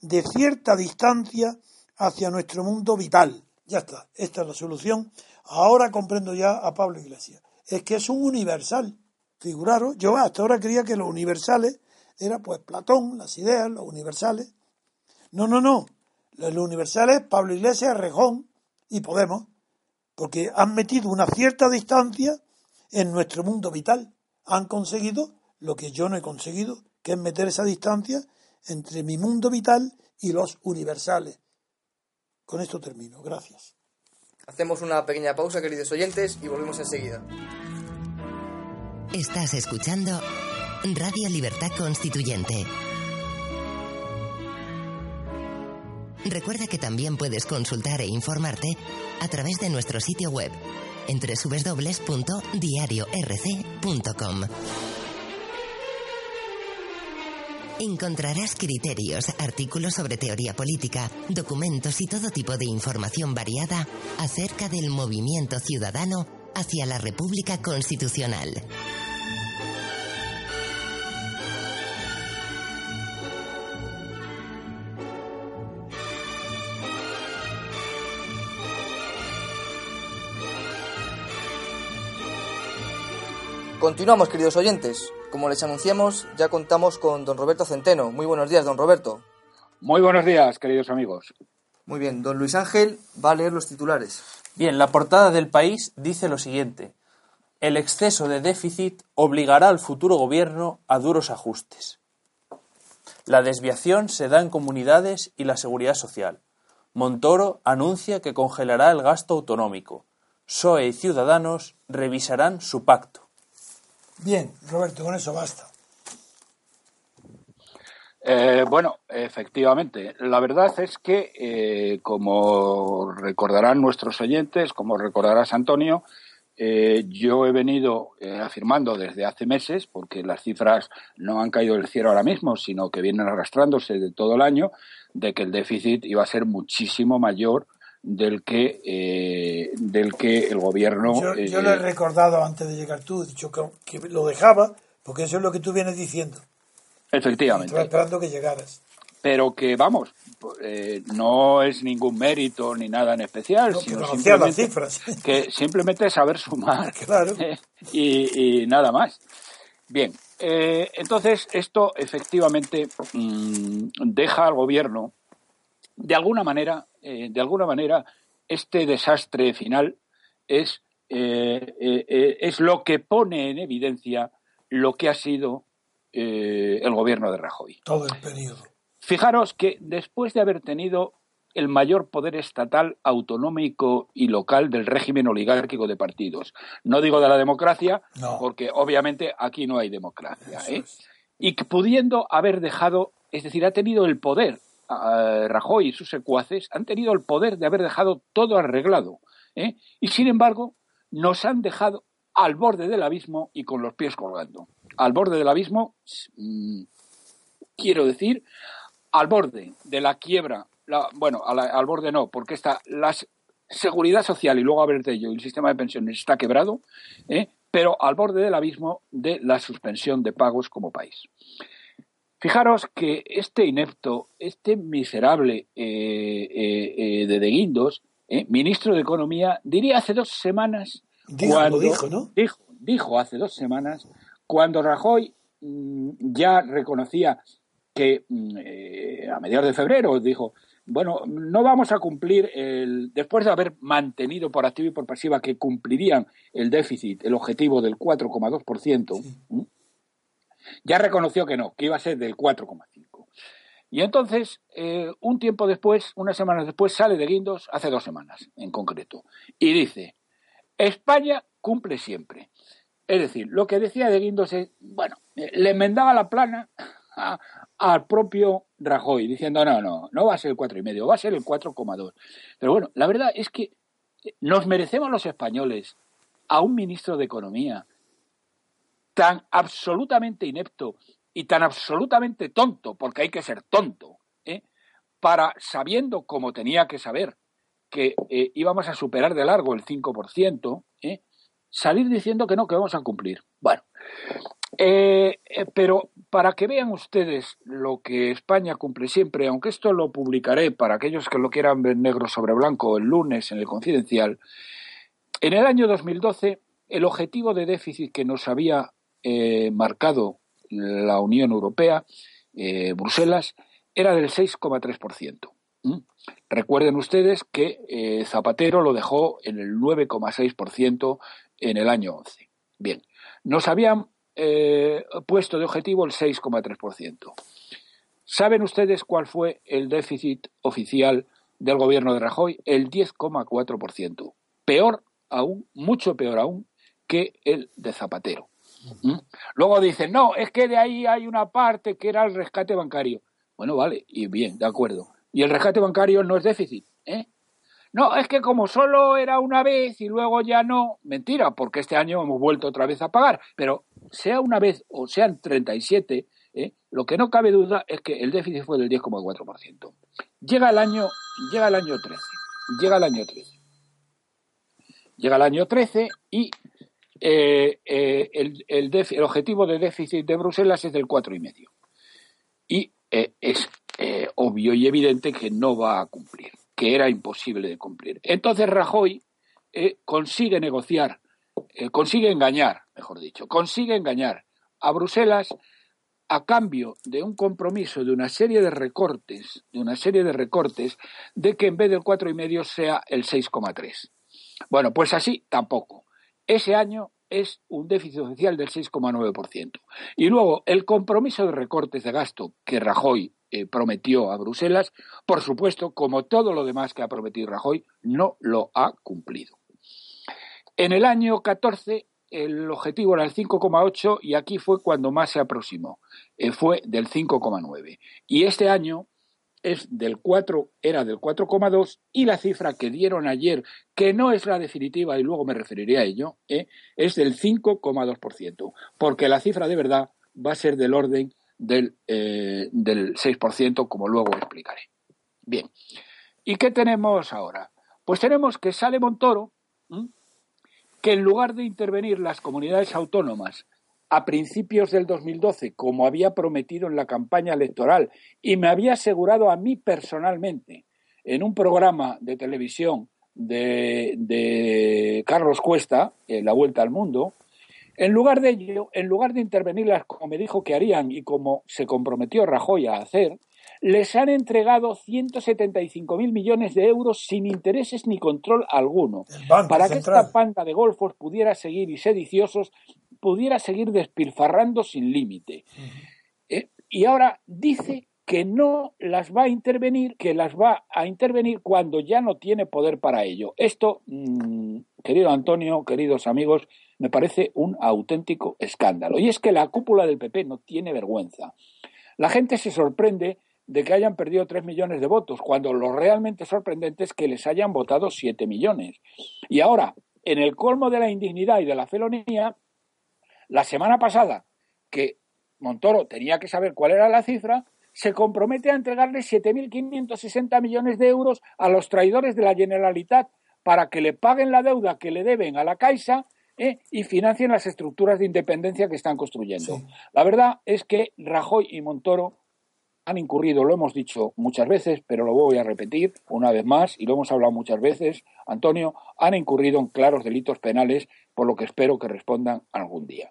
de cierta distancia hacia nuestro mundo vital. Ya está, esta es la solución. Ahora comprendo ya a Pablo Iglesias. Es que es un universal. Figuraros, yo hasta ahora creía que los universales era pues Platón, las ideas, los universales. No, no, no. Los universales, Pablo Iglesias, Rejón y Podemos, porque han metido una cierta distancia en nuestro mundo vital. Han conseguido lo que yo no he conseguido, que es meter esa distancia entre mi mundo vital y los universales. Con esto termino. Gracias.
Hacemos una pequeña pausa, queridos oyentes, y volvemos enseguida.
Estás escuchando Radio Libertad Constituyente. Recuerda que también puedes consultar e informarte a través de nuestro sitio web en www.diariorc.com. Encontrarás criterios, artículos sobre teoría política, documentos y todo tipo de información variada acerca del movimiento ciudadano hacia la República Constitucional.
Continuamos, queridos oyentes. Como les anunciamos, ya contamos con don Roberto Centeno. Muy buenos días, don Roberto.
Muy buenos días, queridos amigos.
Muy bien, don Luis Ángel va a leer los titulares.
Bien, la portada del país dice lo siguiente. El exceso de déficit obligará al futuro gobierno a duros ajustes. La desviación se da en comunidades y la seguridad social. Montoro anuncia que congelará el gasto autonómico. PSOE y Ciudadanos revisarán su pacto.
Bien, Roberto, con eso basta.
Eh, bueno, efectivamente, la verdad es que, eh, como recordarán nuestros oyentes, como recordarás Antonio, eh, yo he venido afirmando desde hace meses, porque las cifras no han caído del cielo ahora mismo, sino que vienen arrastrándose de todo el año, de que el déficit iba a ser muchísimo mayor del que eh, del que el gobierno
yo, yo, lo he recordado antes de llegar tú he dicho que, lo dejaba porque eso es lo que tú vienes diciendo.
Efectivamente.
Estaba esperando que llegaras.
Pero que vamos eh, no es ningún mérito ni nada en especial sino simplemente
cifras.
que simplemente saber sumar
claro.
y, nada más. Bien eh, entonces esto efectivamente mm, deja al gobierno de alguna manera, eh, de alguna manera, este desastre final es, eh, eh, es lo que pone en evidencia lo que ha sido el gobierno de Rajoy.
Todo el periodo.
Fijaros que después de haber tenido el mayor poder estatal, autonómico y local del régimen oligárquico de partidos. No digo de la democracia, porque obviamente aquí no hay democracia. Y pudiendo haber dejado, es decir, ha tenido el poder Rajoy y sus secuaces han tenido el poder de haber dejado todo arreglado. ¿eh? Y sin embargo, nos han dejado al borde del abismo y con los pies colgando. Al borde del abismo, mm, quiero decir, al borde de la quiebra, bueno, al borde no, porque está la seguridad social y luego hablar de ello, el sistema de pensiones está quebrado, ¿eh? pero al borde del abismo de la suspensión de pagos como país. Fijaros que este inepto, este miserable eh, eh, eh, de De Guindos, ministro de Economía, diría hace dos semanas.
Dijo, cuando, dijo, ¿no?
Dijo, hace dos semanas, cuando Rajoy mm, ya reconocía que mm, a mediados de febrero dijo, bueno, no vamos a cumplir el, después de haber mantenido por activa y por pasiva que cumplirían el déficit, el objetivo del 4,2%, ya reconoció que no, que iba a ser del 4,5. Y entonces, eh, un tiempo después, unas semanas después, sale de Guindos, hace dos semanas en concreto, y dice, España cumple siempre. Es decir, lo que decía de Guindos es, bueno, le enmendaba la plana al propio Rajoy, diciendo, no, no, no va a ser el cuatro y medio, va a ser el 4,2. Pero bueno, la verdad es que nos merecemos los españoles a un ministro de Economía tan absolutamente inepto y tan absolutamente tonto, porque hay que ser tonto, ¿eh? para, sabiendo como tenía que saber, que eh, íbamos a superar de largo el 5%, ¿eh? salir diciendo que no, que vamos a cumplir. Bueno, eh, pero para que vean ustedes lo que España cumple siempre, aunque esto lo publicaré para aquellos que lo quieran ver negro sobre blanco el lunes en el Confidencial, en el año 2012 el objetivo de déficit que nos había marcado la Unión Europea, Bruselas, era del 6,3%. Recuerden ustedes que eh, Zapatero lo dejó en el 9,6% en el año 11. Bien, nos habían eh, puesto de objetivo el 6,3%. ¿Saben ustedes cuál fue el déficit oficial del gobierno de Rajoy? El 10,4%. Peor aún, mucho peor aún que el de Zapatero. Luego dicen, no, es que de ahí hay una parte que era el rescate bancario. Bueno, vale, y bien, de acuerdo. Y el rescate bancario no es déficit, ¿eh? No, es que como solo era una vez y luego ya no, mentira, porque este año hemos vuelto otra vez a pagar, pero sea una vez o sean 37, ¿eh? lo que no cabe duda es que el déficit fue del 10,4%. Llega el año, llega el año 13, llega el año 13. Llega el año 13 y eh, eh, el, objetivo de déficit de Bruselas es del 4,5. Y eh, es eh, obvio y evidente que no va a cumplir, que era imposible de cumplir. Entonces Rajoy consigue negociar, consigue engañar, mejor dicho, consigue engañar a Bruselas a cambio de un compromiso de una serie de recortes, de una serie de recortes, de que en vez del cuatro y medio sea el 6,3. Bueno, pues así tampoco. Ese año es un déficit oficial del 6,9%. Y luego, el compromiso de recortes de gasto que Rajoy eh, prometió a Bruselas, por supuesto, como todo lo demás que ha prometido Rajoy, no lo ha cumplido. En el año 14 el objetivo era el 5,8 y aquí fue cuando más se aproximó, eh, fue del 5,9. Y este año es del 4, era del 4,2 y la cifra que dieron ayer, que no es la definitiva y luego me referiré a ello, ¿eh? es del 5,2%, porque la cifra de verdad va a ser del orden del, eh, del 6%, como luego explicaré. Bien, ¿y qué tenemos ahora? Pues tenemos que sale Montoro, que en lugar de intervenir las comunidades autónomas a principios del 2012, como había prometido en la campaña electoral y me había asegurado a mí personalmente en un programa de televisión de, Carlos Cuesta, La Vuelta al Mundo, en lugar de ello, en lugar de intervenirlas como me dijo que harían y como se comprometió Rajoy a hacer, les han entregado 175.000 millones de euros sin intereses ni control alguno, para que esta panda de golfos pudiera seguir y sediciosos pudiera seguir despilfarrando sin límite. Eh, y ahora dice que no las va a intervenir, que las va a intervenir cuando ya no tiene poder para ello. Esto, mm, querido Antonio, queridos amigos, me parece un auténtico escándalo. Y es que la cúpula del PP no tiene vergüenza. La gente se sorprende de que hayan perdido tres millones de votos, cuando lo realmente sorprendente es que les hayan votado siete millones. Y ahora, en el colmo de la indignidad y de la felonía, la semana pasada, que Montoro tenía que saber cuál era la cifra, se compromete a entregarle 7.560 millones de euros a los traidores de la Generalitat para que le paguen la deuda que le deben a la Caixa ¿eh? y financien las estructuras de independencia que están construyendo. La verdad es que Rajoy y Montoro han incurrido, lo hemos dicho muchas veces, pero lo voy a repetir una vez más, y lo hemos hablado muchas veces, Antonio, han incurrido en claros delitos penales, por lo que espero que respondan algún día.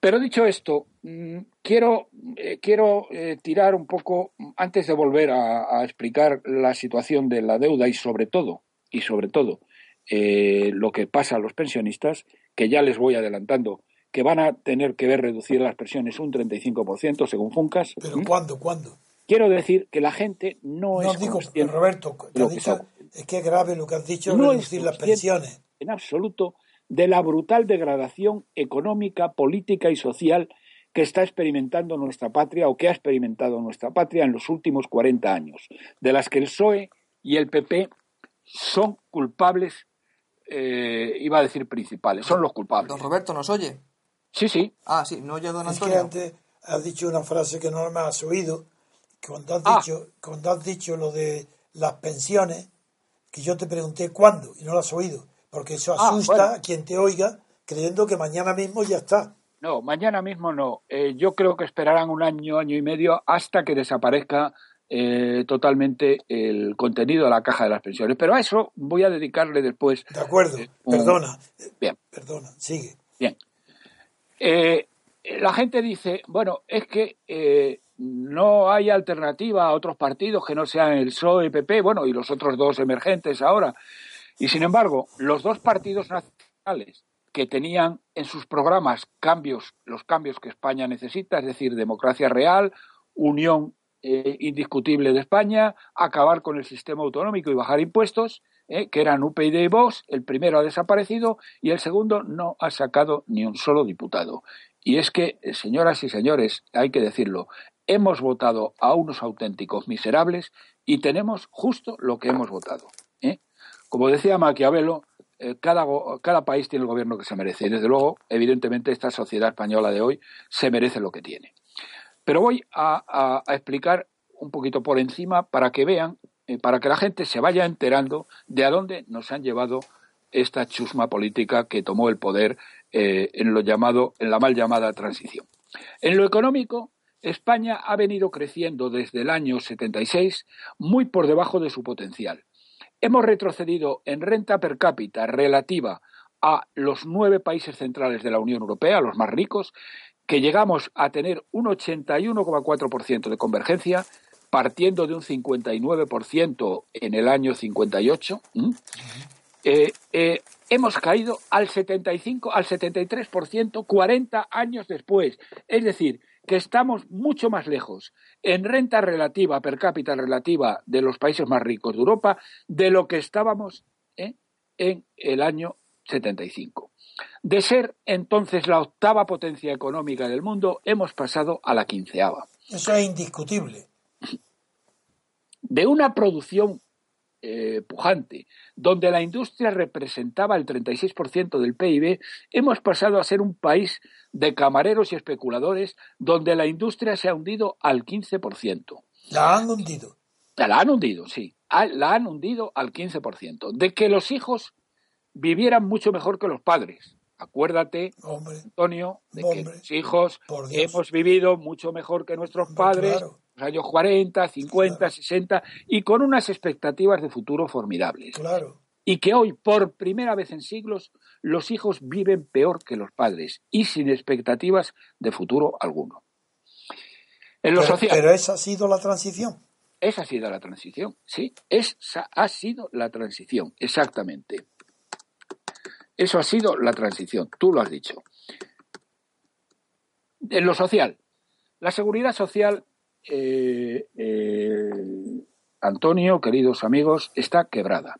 Pero dicho esto, mm, quiero, eh, quiero eh, tirar un poco, antes de volver a, explicar la situación de la deuda y sobre todo, y sobre todo, eh, lo que pasa a los pensionistas, que ya les voy adelantando que van a tener que ver reducir las pensiones un 35% según Funcas.
¿Pero cuándo? ¿Cuándo?
Quiero decir que la gente no,
no
es
digo, Roberto, te ha dicho Es que es grave lo que has dicho, no reducir las pensiones.
En absoluto de la brutal degradación económica, política y social que está experimentando nuestra patria o que ha experimentado nuestra patria en los últimos 40 años, de las que el PSOE y el PP son culpables, eh, iba a decir principales, son los culpables.
Don Roberto, ¿nos oye?
Sí, sí.
Ah, sí, no oye don Antonio.
Es que antes has dicho una frase que no me has oído, cuando has, ah. dicho, cuando has dicho lo de las pensiones, que yo te pregunté cuándo y no lo has oído, porque eso ah, asusta a quien te oiga creyendo que mañana mismo ya está.
No, mañana mismo no. Eh, yo creo que esperarán un año, año y medio hasta que desaparezca eh, totalmente el contenido de la caja de las pensiones. Pero a eso voy a dedicarle después.
De acuerdo, eh, perdona. Bien. Perdona, sigue.
Bien. la gente dice, bueno, es que no hay alternativa a otros partidos que no sean el PSOE y PP, bueno, y los otros dos emergentes ahora. Y sin embargo, los dos partidos nacionales que tenían en sus programas cambios, los cambios que España necesita, es decir, democracia real, unión eh, indiscutible de España, acabar con el sistema autonómico y bajar impuestos, eh, que eran UPyD y Vox, el primero ha desaparecido y el segundo no ha sacado ni un solo diputado. Y es que, eh, señoras y señores, hay que decirlo, hemos votado a unos auténticos miserables y tenemos justo lo que hemos votado. Como decía Maquiavelo, eh, cada, cada país tiene el gobierno que se merece. Y desde luego, evidentemente, esta sociedad española de hoy se merece lo que tiene. Pero voy a, explicar un poquito por encima para que vean, eh, para que la gente se vaya enterando de a dónde nos han llevado esta chusma política que tomó el poder eh, en lo llamado, en la mal llamada transición. En lo económico, España ha venido creciendo desde el año 76 muy por debajo de su potencial Hemos retrocedido en renta per cápita relativa a los nueve países centrales de la Unión Europea, los más ricos, que llegamos a tener un 81,4% de convergencia, partiendo de un 59% en el año 58. Eh, eh, hemos caído al 75, al 73%, 40 años después. Es decir, que estamos mucho más lejos en renta relativa, per cápita relativa de los países más ricos de Europa, de lo que estábamos ¿eh? en el año 75. De ser entonces la octava potencia económica del mundo, hemos pasado a la quinceava.
Eso es indiscutible.
De una producción eh, pujante, donde la industria representaba el 36% del PIB, hemos pasado a ser un país de camareros y especuladores donde la industria se ha hundido al 15%.
La han hundido.
La han hundido, sí. La han hundido al 15%. De que los hijos vivieran mucho mejor que los padres. Acuérdate, Antonio, de que los hijos hemos vivido mucho mejor que nuestros padres los años 40, 50, 60 y con unas expectativas de futuro formidables.
Claro.
Y que hoy, por primera vez en siglos, los hijos viven peor que los padres y sin expectativas de futuro alguno.
En lo pero, social, pero esa ha sido la transición.
Esa ha sido la transición, sí. Esa ha sido la transición, exactamente. Eso ha sido la transición, tú lo has dicho. En lo social, la seguridad social eh, eh, Antonio, queridos amigos, está quebrada.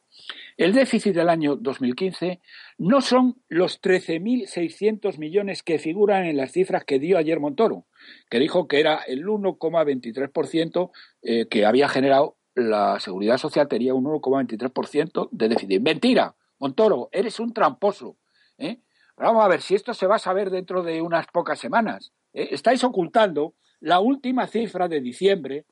El déficit del año 2015 no son los 13.600 millones que figuran en las cifras que dio ayer Montoro, que dijo que era el 1,23% eh, que había generado la seguridad social, tenía un 1,23% de déficit. Mentira, Montoro, eres un tramposo. Vamos a ver si esto se va a saber dentro de unas pocas semanas. Estáis ocultando la última cifra de diciembre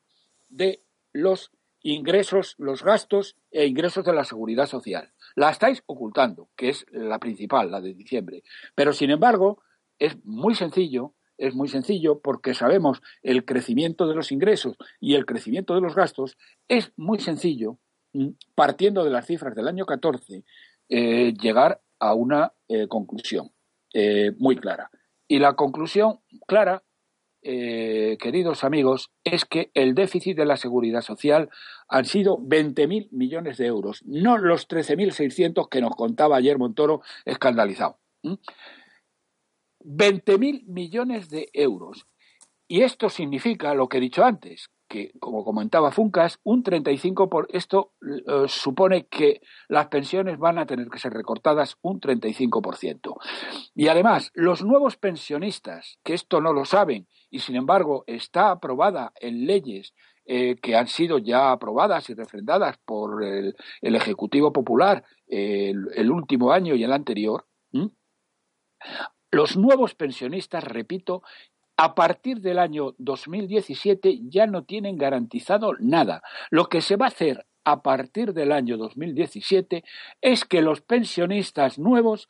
de los ingresos, los gastos e ingresos de la seguridad social. La estáis ocultando, que es la principal, la de diciembre. Pero, sin embargo, es muy sencillo, es muy sencillo porque sabemos el crecimiento de los ingresos y el crecimiento de los gastos, es muy sencillo, mm, partiendo de las cifras del año 14, eh, llegar a una eh, conclusión eh, muy clara. Y la conclusión clara eh, queridos amigos, es que el déficit de la seguridad social han sido 20.000 millones de euros, no los 13.600 que nos contaba ayer Montoro escandalizado. 20.000 millones de euros. Y esto significa lo que he dicho antes, que, como comentaba Funcas, un 35 por esto eh, supone que las pensiones van a tener que ser recortadas un 35%. Y además, los nuevos pensionistas, que esto no lo saben y sin embargo está aprobada en leyes eh, que han sido ya aprobadas y refrendadas por el, Ejecutivo Popular el, último año y el anterior, los nuevos pensionistas, repito, a partir del año 2017 ya no tienen garantizado nada. Lo que se va a hacer a partir del año 2017 es que los pensionistas nuevos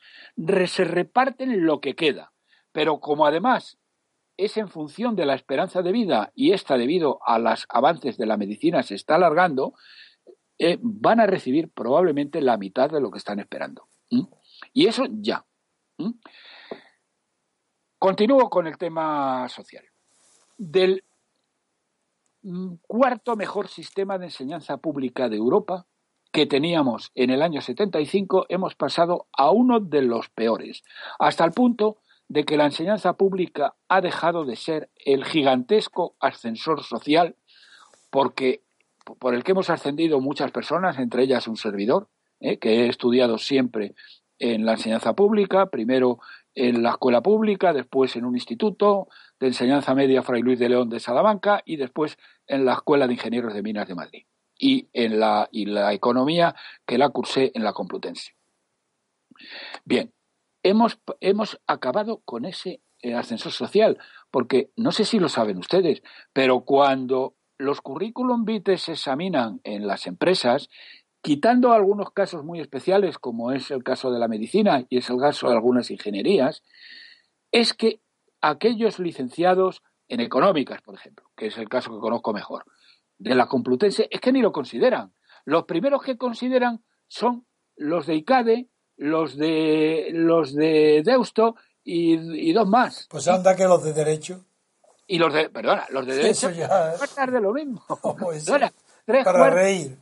se reparten lo que queda. Pero como además es en función de la esperanza de vida y esta debido a los avances de la medicina se está alargando, eh, van a recibir probablemente la mitad de lo que están esperando. Y eso ya. Continúo con el tema social. Del cuarto mejor sistema de enseñanza pública de Europa que teníamos en el año 75, hemos pasado a uno de los peores, hasta el punto de que la enseñanza pública ha dejado de ser el gigantesco ascensor social porque por el que hemos ascendido muchas personas, entre ellas un servidor, eh, que he estudiado siempre en la enseñanza pública, primero en la escuela pública, después en un instituto de enseñanza media Fray Luis de León de Salamanca y después en la Escuela de Ingenieros de Minas de Madrid y en la, y la economía que la cursé en la Complutense. Bien, hemos, hemos acabado con ese eh, ascensor social, porque no sé si lo saben ustedes, pero cuando los currículum vitae se examinan en las empresas, Quitando algunos casos muy especiales, como es el caso de la medicina y es el caso de algunas ingenierías, es que aquellos licenciados en económicas, por ejemplo, que es el caso que conozco mejor, de la Complutense, es que ni lo consideran. Los primeros que consideran son los de ICADE, los de los de Deusto y, dos más.
Pues anda que los de derecho.
Y los de, perdona, los de derecho. Eso ya. de lo mismo.
Pues para reír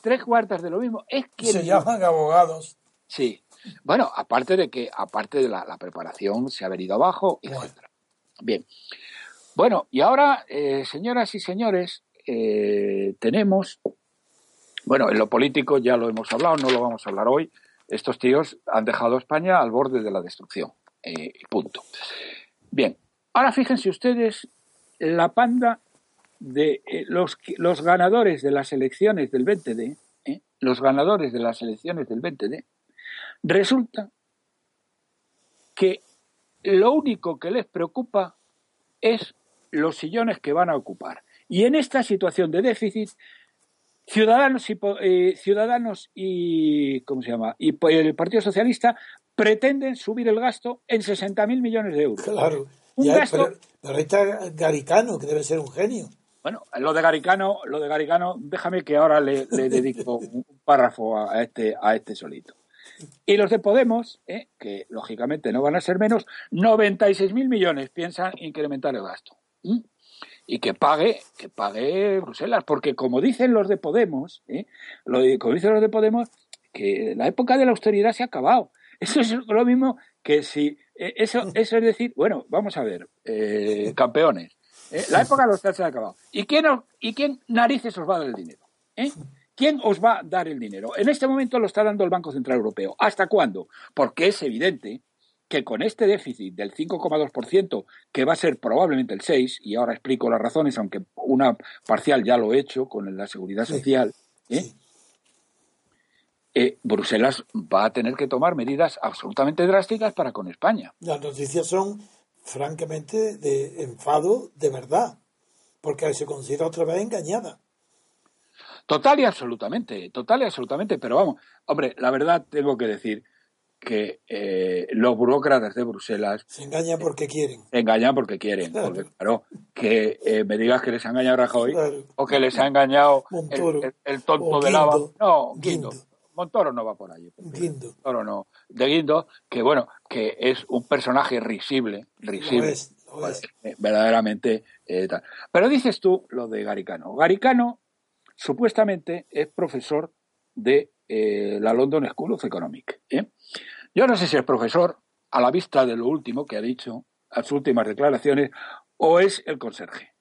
tres cuartas de lo mismo. Es que
se llaman abogados.
Sí. Bueno, aparte de que, aparte de la, preparación, se ha venido abajo, Bien. Bueno, y ahora, eh, señoras y señores, eh, tenemos, bueno, en lo político ya lo hemos hablado, no lo vamos a hablar hoy. Estos tíos han dejado a España al borde de la destrucción. Eh, punto. Bien, ahora fíjense ustedes la panda de eh, los, ganadores de las elecciones del 20D, ¿eh? los ganadores de las elecciones del 20D, resulta que lo único que les preocupa es los sillones que van a ocupar. Y en esta situación de déficit, ciudadanos y eh, ciudadanos y ¿cómo se llama? y el Partido Socialista pretenden subir el gasto en 60.000 millones de euros.
Claro. Un gasto... pero, ahí está Garicano, que debe ser un genio.
Bueno, lo de Garicano, lo de Garicano, déjame que ahora le, dedico un párrafo a este, a este solito. Y los de Podemos, ¿eh? que lógicamente no van a ser menos, 96.000 millones piensan incrementar el gasto. Y que pague, que pague Bruselas, porque como dicen los de Podemos, ¿eh? lo como dicen los de Podemos, que la época de la austeridad se ha acabado. Eso es lo mismo que si eh, eso, eso es decir, bueno, vamos a ver, campeones. ¿Eh? La época de los se ha acabado. ¿Y quién, ¿Y quién narices os va a dar el dinero? ¿Eh? ¿Quién os va a dar el dinero? En este momento lo está dando el Banco Central Europeo. ¿Hasta cuándo? Porque es evidente que con este déficit del 5,2%, que va a ser probablemente el 6%, y ahora explico las razones, aunque una parcial ya lo he hecho con la seguridad social, ¿eh? Bruselas va a tener que tomar medidas absolutamente drásticas para con España.
Las noticias son francamente, de enfado de verdad, porque se considera otra vez engañada.
Total y absolutamente, total y absolutamente, pero vamos, hombre, la verdad tengo que decir que eh, los burócratas de Bruselas...
Se engañan porque quieren.
Se engañan porque quieren, claro. que eh, me digas que les ha engañado Rajoy o que les ha engañado el, tonto de lava. No, Guindo. Montoro no va por.
Guindo.
Montoro no. De Guindo, que bueno, que es un personaje risible, risible. Eh, verdaderamente eh, tal. Pero dices tú lo de Garicano. Garicano supuestamente es profesor de eh, la London School of Economics. Yo no sé si es profesor, a la vista de lo último que ha dicho, a sus últimas declaraciones, o es el conserje.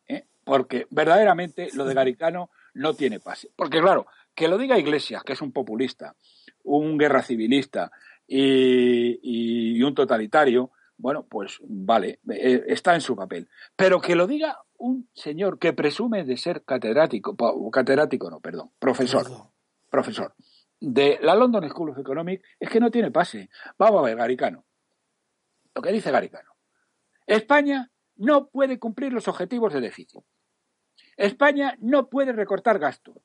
porque verdaderamente lo de Garicano no tiene pase. Porque claro, que lo diga Iglesias, que es un populista, un guerra civilista y, un totalitario, bueno, pues vale, eh, está en su papel. Pero que lo diga un señor que presume de ser catedrático, catedrático no, perdón, profesor, profesor de la London School of Economics, es que no tiene pase. Vamos a ver, Garicano. Lo que dice Garicano. España no puede cumplir los objetivos de déficit. España no puede recortar gasto.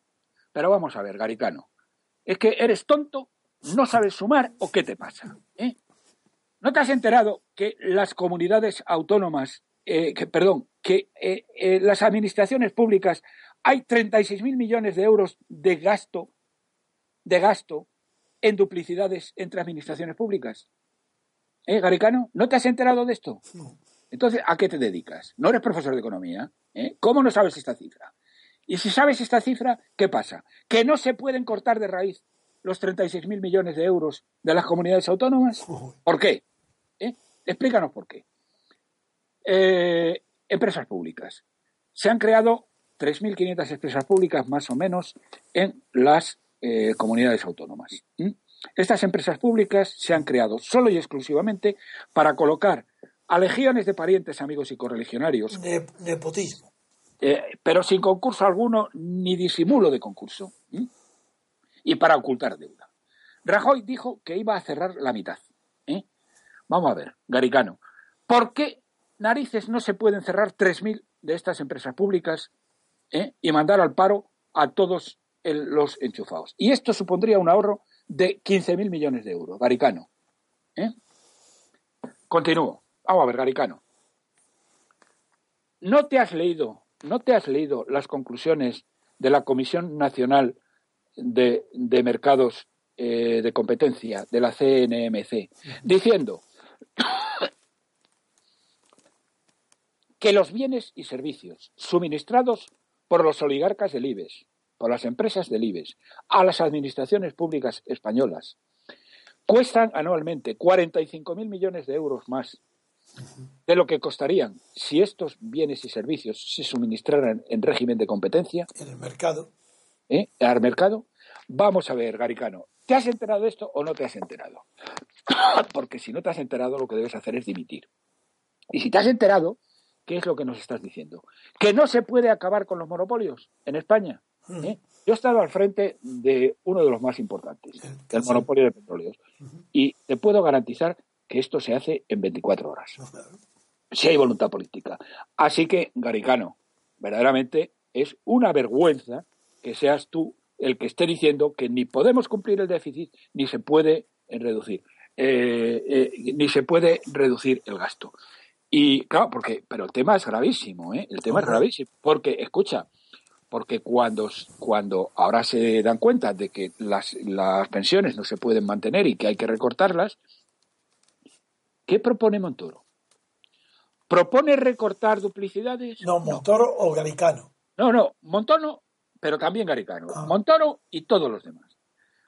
Pero vamos a ver, Garicano. ¿Es que eres tonto? ¿No sabes sumar o qué te pasa? ¿Eh? ¿No te has enterado que las comunidades autónomas, eh, que, perdón, que eh, las administraciones públicas hay 36.000 millones de euros de gasto, de gasto en duplicidades entre administraciones públicas? ¿Eh, Garicano? ¿No te has enterado de esto? Entonces, ¿a qué te dedicas? ¿No eres profesor de economía? ¿Eh? ¿Cómo no sabes esta cifra? Y si sabes esta cifra, ¿qué pasa? Que no se pueden cortar de raíz los 36.000 millones de euros de las comunidades autónomas. ¿Por qué? ¿Eh? Explícanos por qué. Eh, empresas públicas. Se han creado 3.500 empresas públicas más o menos en las comunidades autónomas. Estas empresas públicas se han creado solo y exclusivamente para colocar a legiones de parientes, amigos y correligionarios.
nepotismo.
Eh, pero sin concurso alguno ni disimulo de concurso. Y para ocultar deuda. Rajoy dijo que iba a cerrar la mitad. ¿eh? Vamos a ver, Garicano. ¿Por qué narices no se pueden cerrar 3.000 de estas empresas públicas ¿eh? y mandar al paro a todos los enchufados? Y esto supondría un ahorro de 15.000 millones de euros. Garicano. Continúo. Vamos a ver, Garicano. ¿No te has leído, no te has leído las conclusiones de la Comisión Nacional de, Mercados eh, de Competencia, de la CNMC, diciendo que los bienes y servicios suministrados por los oligarcas del IBEX, por las empresas del IBEX, a las administraciones públicas españolas, cuestan anualmente 45.000 millones de euros más de lo que costarían si estos bienes y servicios se suministraran en régimen de competencia.
En el mercado.
¿Eh? Al mercado. Vamos a ver, Garicano, ¿te has enterado de esto o no te has enterado? Porque si no te has enterado, lo que debes hacer es dimitir. Y si te has enterado, ¿qué es lo que nos estás diciendo? Que no se puede acabar con los monopolios en España. Mm. ¿eh? Yo he estado al frente de uno de los más importantes, el monopolio de petróleos. Y te puedo garantizar que esto se hace en 24 horas. Si hay voluntad política. Así que, Garicano, verdaderamente es una vergüenza que seas tú el que esté diciendo que ni podemos cumplir el déficit ni se puede reducir. Eh, eh, ni se puede reducir el gasto. Y claro, porque, pero el tema es gravísimo, ¿eh? El tema es gravísimo. Porque, escucha, porque cuando, cuando ahora se dan cuenta de que las, las pensiones no se pueden mantener y que hay que recortarlas, ¿Qué propone Montoro? ¿Propone recortar duplicidades?
No, Montoro o Garicano.
No, no, Montoro, pero también Garicano. Ah. Montoro y todos los demás.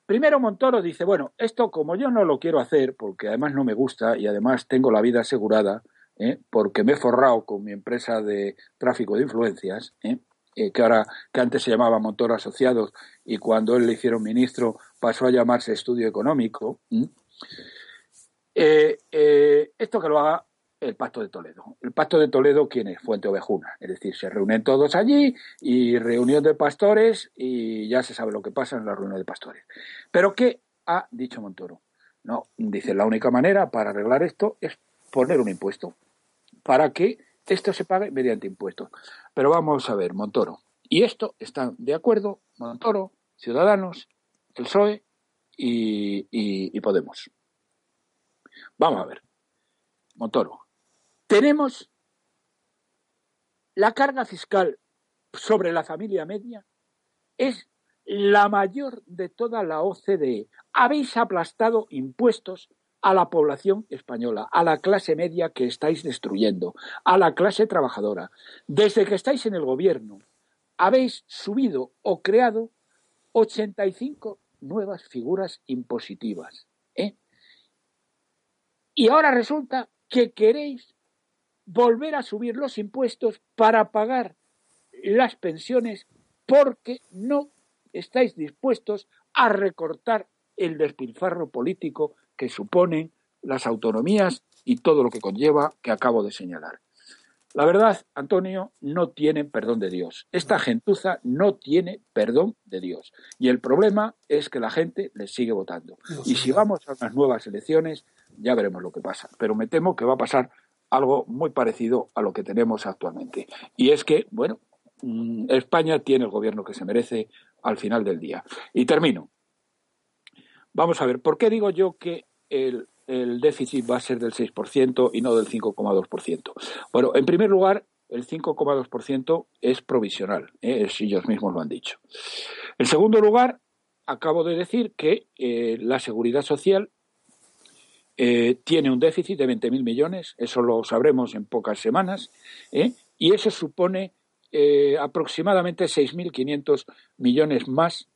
Primero Montoro dice, bueno, esto como yo no lo quiero hacer, porque además no me gusta y además tengo la vida asegurada, ¿eh? porque me he forrado con mi empresa de tráfico de influencias, ¿eh? Eh, que ahora que antes se llamaba Montoro Asociados y cuando él le hicieron ministro pasó a llamarse Estudio Económico. Eh, eh, esto que lo haga el Pacto de Toledo. El Pacto de Toledo, ¿quién es? Fuente Ovejuna. Es decir, se reúnen todos allí y reunión de pastores y ya se sabe lo que pasa en la reunión de pastores. Pero ¿qué ha dicho Montoro? No, dice, la única manera para arreglar esto es poner un impuesto para que esto se pague mediante impuestos. Pero vamos a ver, Montoro. Y esto están de acuerdo Montoro, Ciudadanos, el PSOE y Podemos. Vamos a ver. Montoro. Tenemos la carga fiscal sobre la familia media es la mayor de toda la OCDE. Habéis aplastado impuestos a la población española, a la clase media que estáis destruyendo, a la clase trabajadora. Desde que estáis en el gobierno, habéis subido o creado 85 nuevas figuras impositivas. ¿eh? Y ahora resulta que queréis volver a subir los impuestos para pagar las pensiones porque no estáis dispuestos a recortar el despilfarro político que suponen las autonomías y todo lo que conlleva que acabo de señalar. La verdad, Antonio, no tiene perdón de Dios. Esta gentuza no tiene perdón de Dios. Y el problema es que la gente le sigue votando. Y si vamos a unas nuevas elecciones, ya veremos lo que pasa. Pero me temo que va a pasar algo muy parecido a lo que tenemos actualmente. Y es que, bueno, mm, España tiene el gobierno que se merece al final del día. Y termino. Vamos a ver, ¿por qué digo yo que el déficit va a ser del 6% y no del 5,2%. Bueno, en primer lugar, el 5,2% es provisional, ¿eh? si ellos mismos lo han dicho. En segundo lugar, acabo de decir que eh, la seguridad social eh, tiene un déficit de 20.000 millones, eso lo sabremos en pocas semanas, y eso supone aproximadamente 6.500 millones más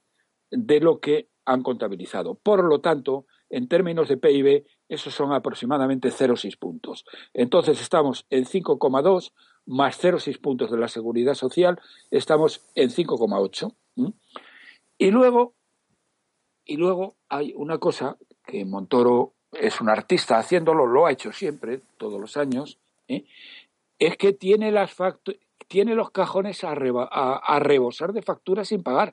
de lo que han contabilizado. Por lo tanto, en términos de PIB, esos son aproximadamente 0,6 puntos. Entonces estamos en 5,2 más 0,6 puntos de la seguridad social, estamos en 5,8. Y luego, y luego hay una cosa que Montoro es un artista haciéndolo, lo ha hecho siempre, todos los años, ¿eh? es que tiene las tiene los cajones a, a, rebosar de facturas sin pagar,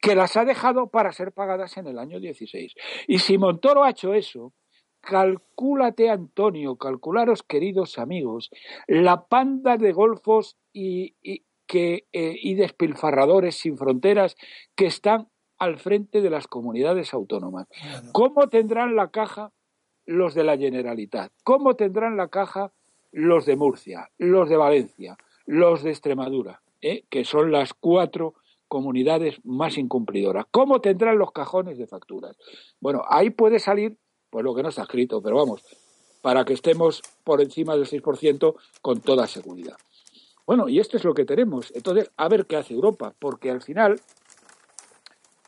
que las ha dejado para ser pagadas en el año 16. Y si Montoro ha hecho eso, Calcúlate, Antonio, calcularos, queridos amigos, la panda de golfos y, que, eh, y despilfarradores sin fronteras que están al frente de las comunidades autónomas. ¿Cómo tendrán la caja los de la Generalitat? ¿Cómo tendrán la caja los de Murcia, los de Valencia, los de Extremadura, eh? que son las cuatro comunidades más incumplidoras? ¿Cómo tendrán los cajones de facturas? Bueno, ahí puede salir pues lo que no está escrito, pero vamos, para que estemos por encima del 6% con toda seguridad. Bueno, y esto es lo que tenemos. Entonces, a ver qué hace Europa, porque al final,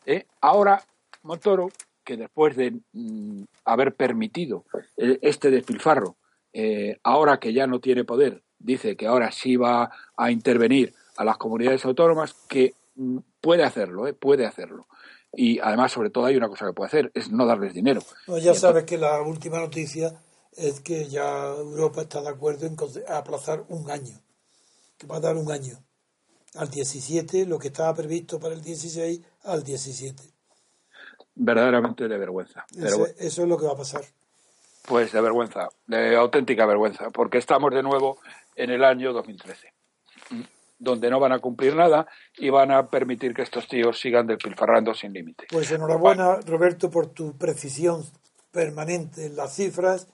eh, ahora Montoro, que después de mm, haber permitido eh, este despilfarro, eh, ahora que ya no tiene poder, dice que ahora sí va a intervenir a las comunidades autónomas, que mm, puede hacerlo, puede hacerlo. Y además, sobre todo, hay una cosa que puede hacer, es no darles dinero.
ya sabes que la última noticia es que ya Europa está de acuerdo en aplazar un año, que va a dar un año, al 17, lo que estaba previsto para el 16, al 17.
Verdaderamente de vergüenza.
Eso, eso es lo que va a pasar.
Pues de vergüenza, de auténtica vergüenza, porque estamos de nuevo en el año 2013 donde no van a cumplir nada y van a permitir que estos tíos sigan despilfarrando sin límite.
Pues enhorabuena, Roberto, por tu precisión permanente en las cifras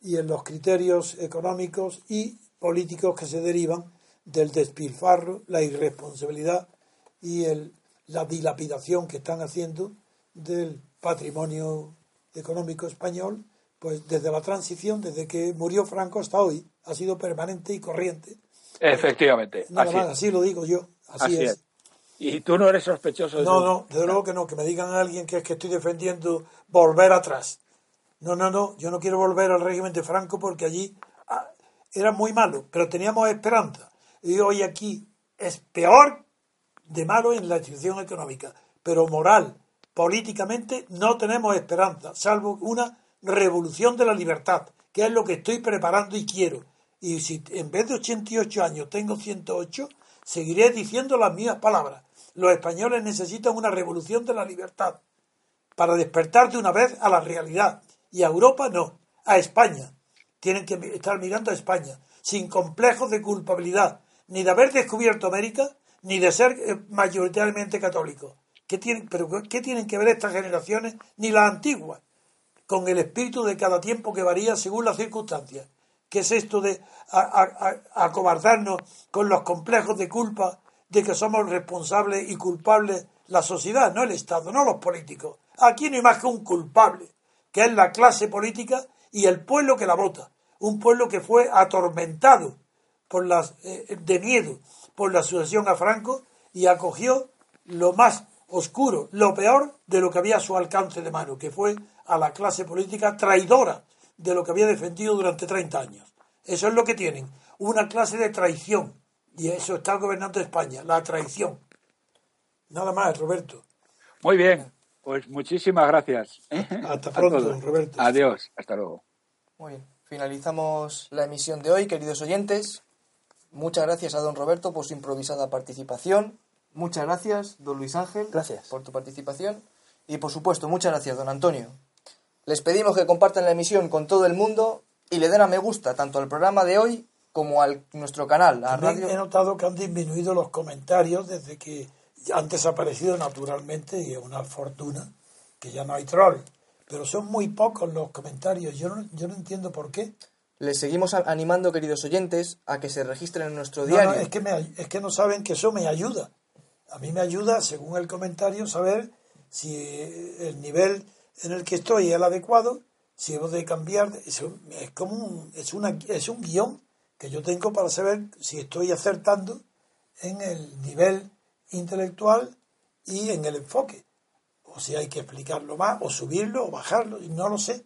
y en los criterios económicos y políticos que se derivan del despilfarro, la irresponsabilidad y el, la dilapidación que están haciendo del patrimonio económico español, pues desde la transición, desde que murió Franco hasta hoy, ha sido permanente y corriente
Efectivamente.
así, lo digo yo. Así, es.
Y tú no eres sospechoso de
No, no, desde luego que no. Que me digan a alguien que es que estoy defendiendo volver atrás. No, no, no. Yo no quiero volver al régimen de Franco porque allí ah, era muy malo, pero teníamos esperanza. Y hoy aquí es peor de malo en la institución económica, pero moral, políticamente no tenemos esperanza, salvo una revolución de la libertad, que es lo que estoy preparando y quiero y si en vez de 88 años tengo 108, seguiré diciendo las mismas palabras. Los españoles necesitan una revolución de la libertad para despertar de una vez a la realidad. Y a Europa no, a España. Tienen que estar mirando a España, sin complejos de culpabilidad, ni de haber descubierto América, ni de ser eh, mayoritariamente católicos. ¿Qué tienen, pero ¿qué tienen que ver estas generaciones, ni las antiguas, con el espíritu de cada tiempo que varía según las circunstancias? ¿Qué es esto de acobardarnos con los complejos de culpa de que somos responsables y culpables la sociedad, no el Estado, no los políticos? Aquí no hay más que un culpable, que es la clase política y el pueblo que la vota. Un pueblo que fue atormentado por las, eh, de miedo por la sucesión a Franco y acogió lo más oscuro, lo peor de lo que había a su alcance de mano, que fue a la clase política traidora de lo que había defendido durante 30 años. Eso es lo que tienen, una clase de traición Y eso está gobernando España, la traición. Nada más, Roberto.
Muy bien, pues muchísimas gracias.
Hasta pronto, Roberto.
Adiós, hasta luego.
Muy bien, finalizamos la emisión de hoy, queridos oyentes. Muchas gracias a don Roberto por su improvisada participación. Muchas gracias, don Luis Ángel,
Gracias.
por tu participación. Y por supuesto, muchas gracias, don Antonio. Les pedimos que compartan la emisión con todo el mundo y le den a me gusta tanto al programa de hoy como a nuestro canal, a Radio.
he notado que han disminuido los comentarios desde que antes ha aparecido naturalmente y es una fortuna que ya no hay troll. Pero son muy pocos los comentarios. Yo no, yo no entiendo por qué.
Les seguimos animando, queridos oyentes, a que se registren en nuestro
No,
diario.
no, es, que me es que no saben que eso me ayuda. A mí me ayuda, según el comentario, saber si el nivel en el que estoy es el adecuado, si debo de cambiar. Es como un, es, una, es un guion que yo tengo para saber si estoy acertando en el nivel intelectual y en el enfoque. O si hay que explicarlo más, o subirlo, o bajarlo, y no lo sé.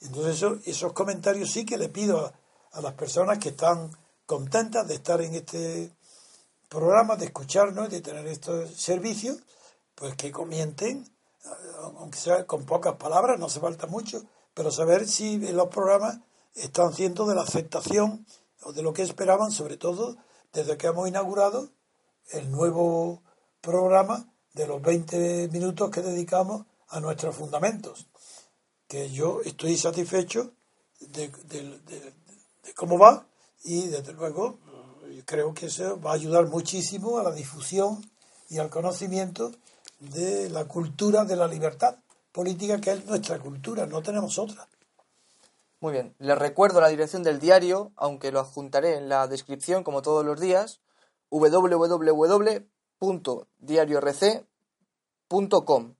Entonces eso- esos comentarios sí que le pido a, a las personas que están contentas de estar en este programa, de escucharnos, de tener estos servicios, pues que comenten, aunque sea con pocas palabras, no hace falta mucho, pero saber si los programas están siendo de la aceptación o de lo que esperaban, sobre todo desde que hemos inaugurado el nuevo programa de los 20 minutos que dedicamos a nuestros fundamentos que yo estoy satisfecho de, de- cómo va y desde luego creo que eso va a ayudar muchísimo a la difusión y al conocimiento de la cultura de la libertad política que es nuestra cultura, no tenemos otra.
Muy bien, les recuerdo la dirección del diario, aunque lo adjuntaré en la descripción como todos los días, www.diariorc.com.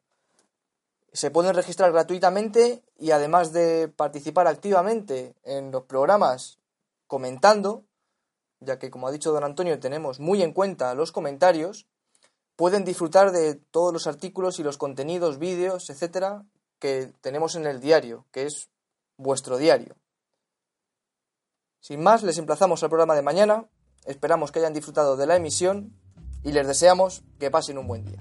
Se pueden registrar gratuitamente y además de participar activamente en los programas comentando, ya que como ha dicho don Antonio tenemos muy en cuenta los comentarios, pueden disfrutar de todos los artículos y los contenidos, vídeos, etcétera, que tenemos en el diario, que es vuestro diario. Sin más, les emplazamos al programa de mañana, esperamos que hayan disfrutado de la emisión y les deseamos que pasen un buen día.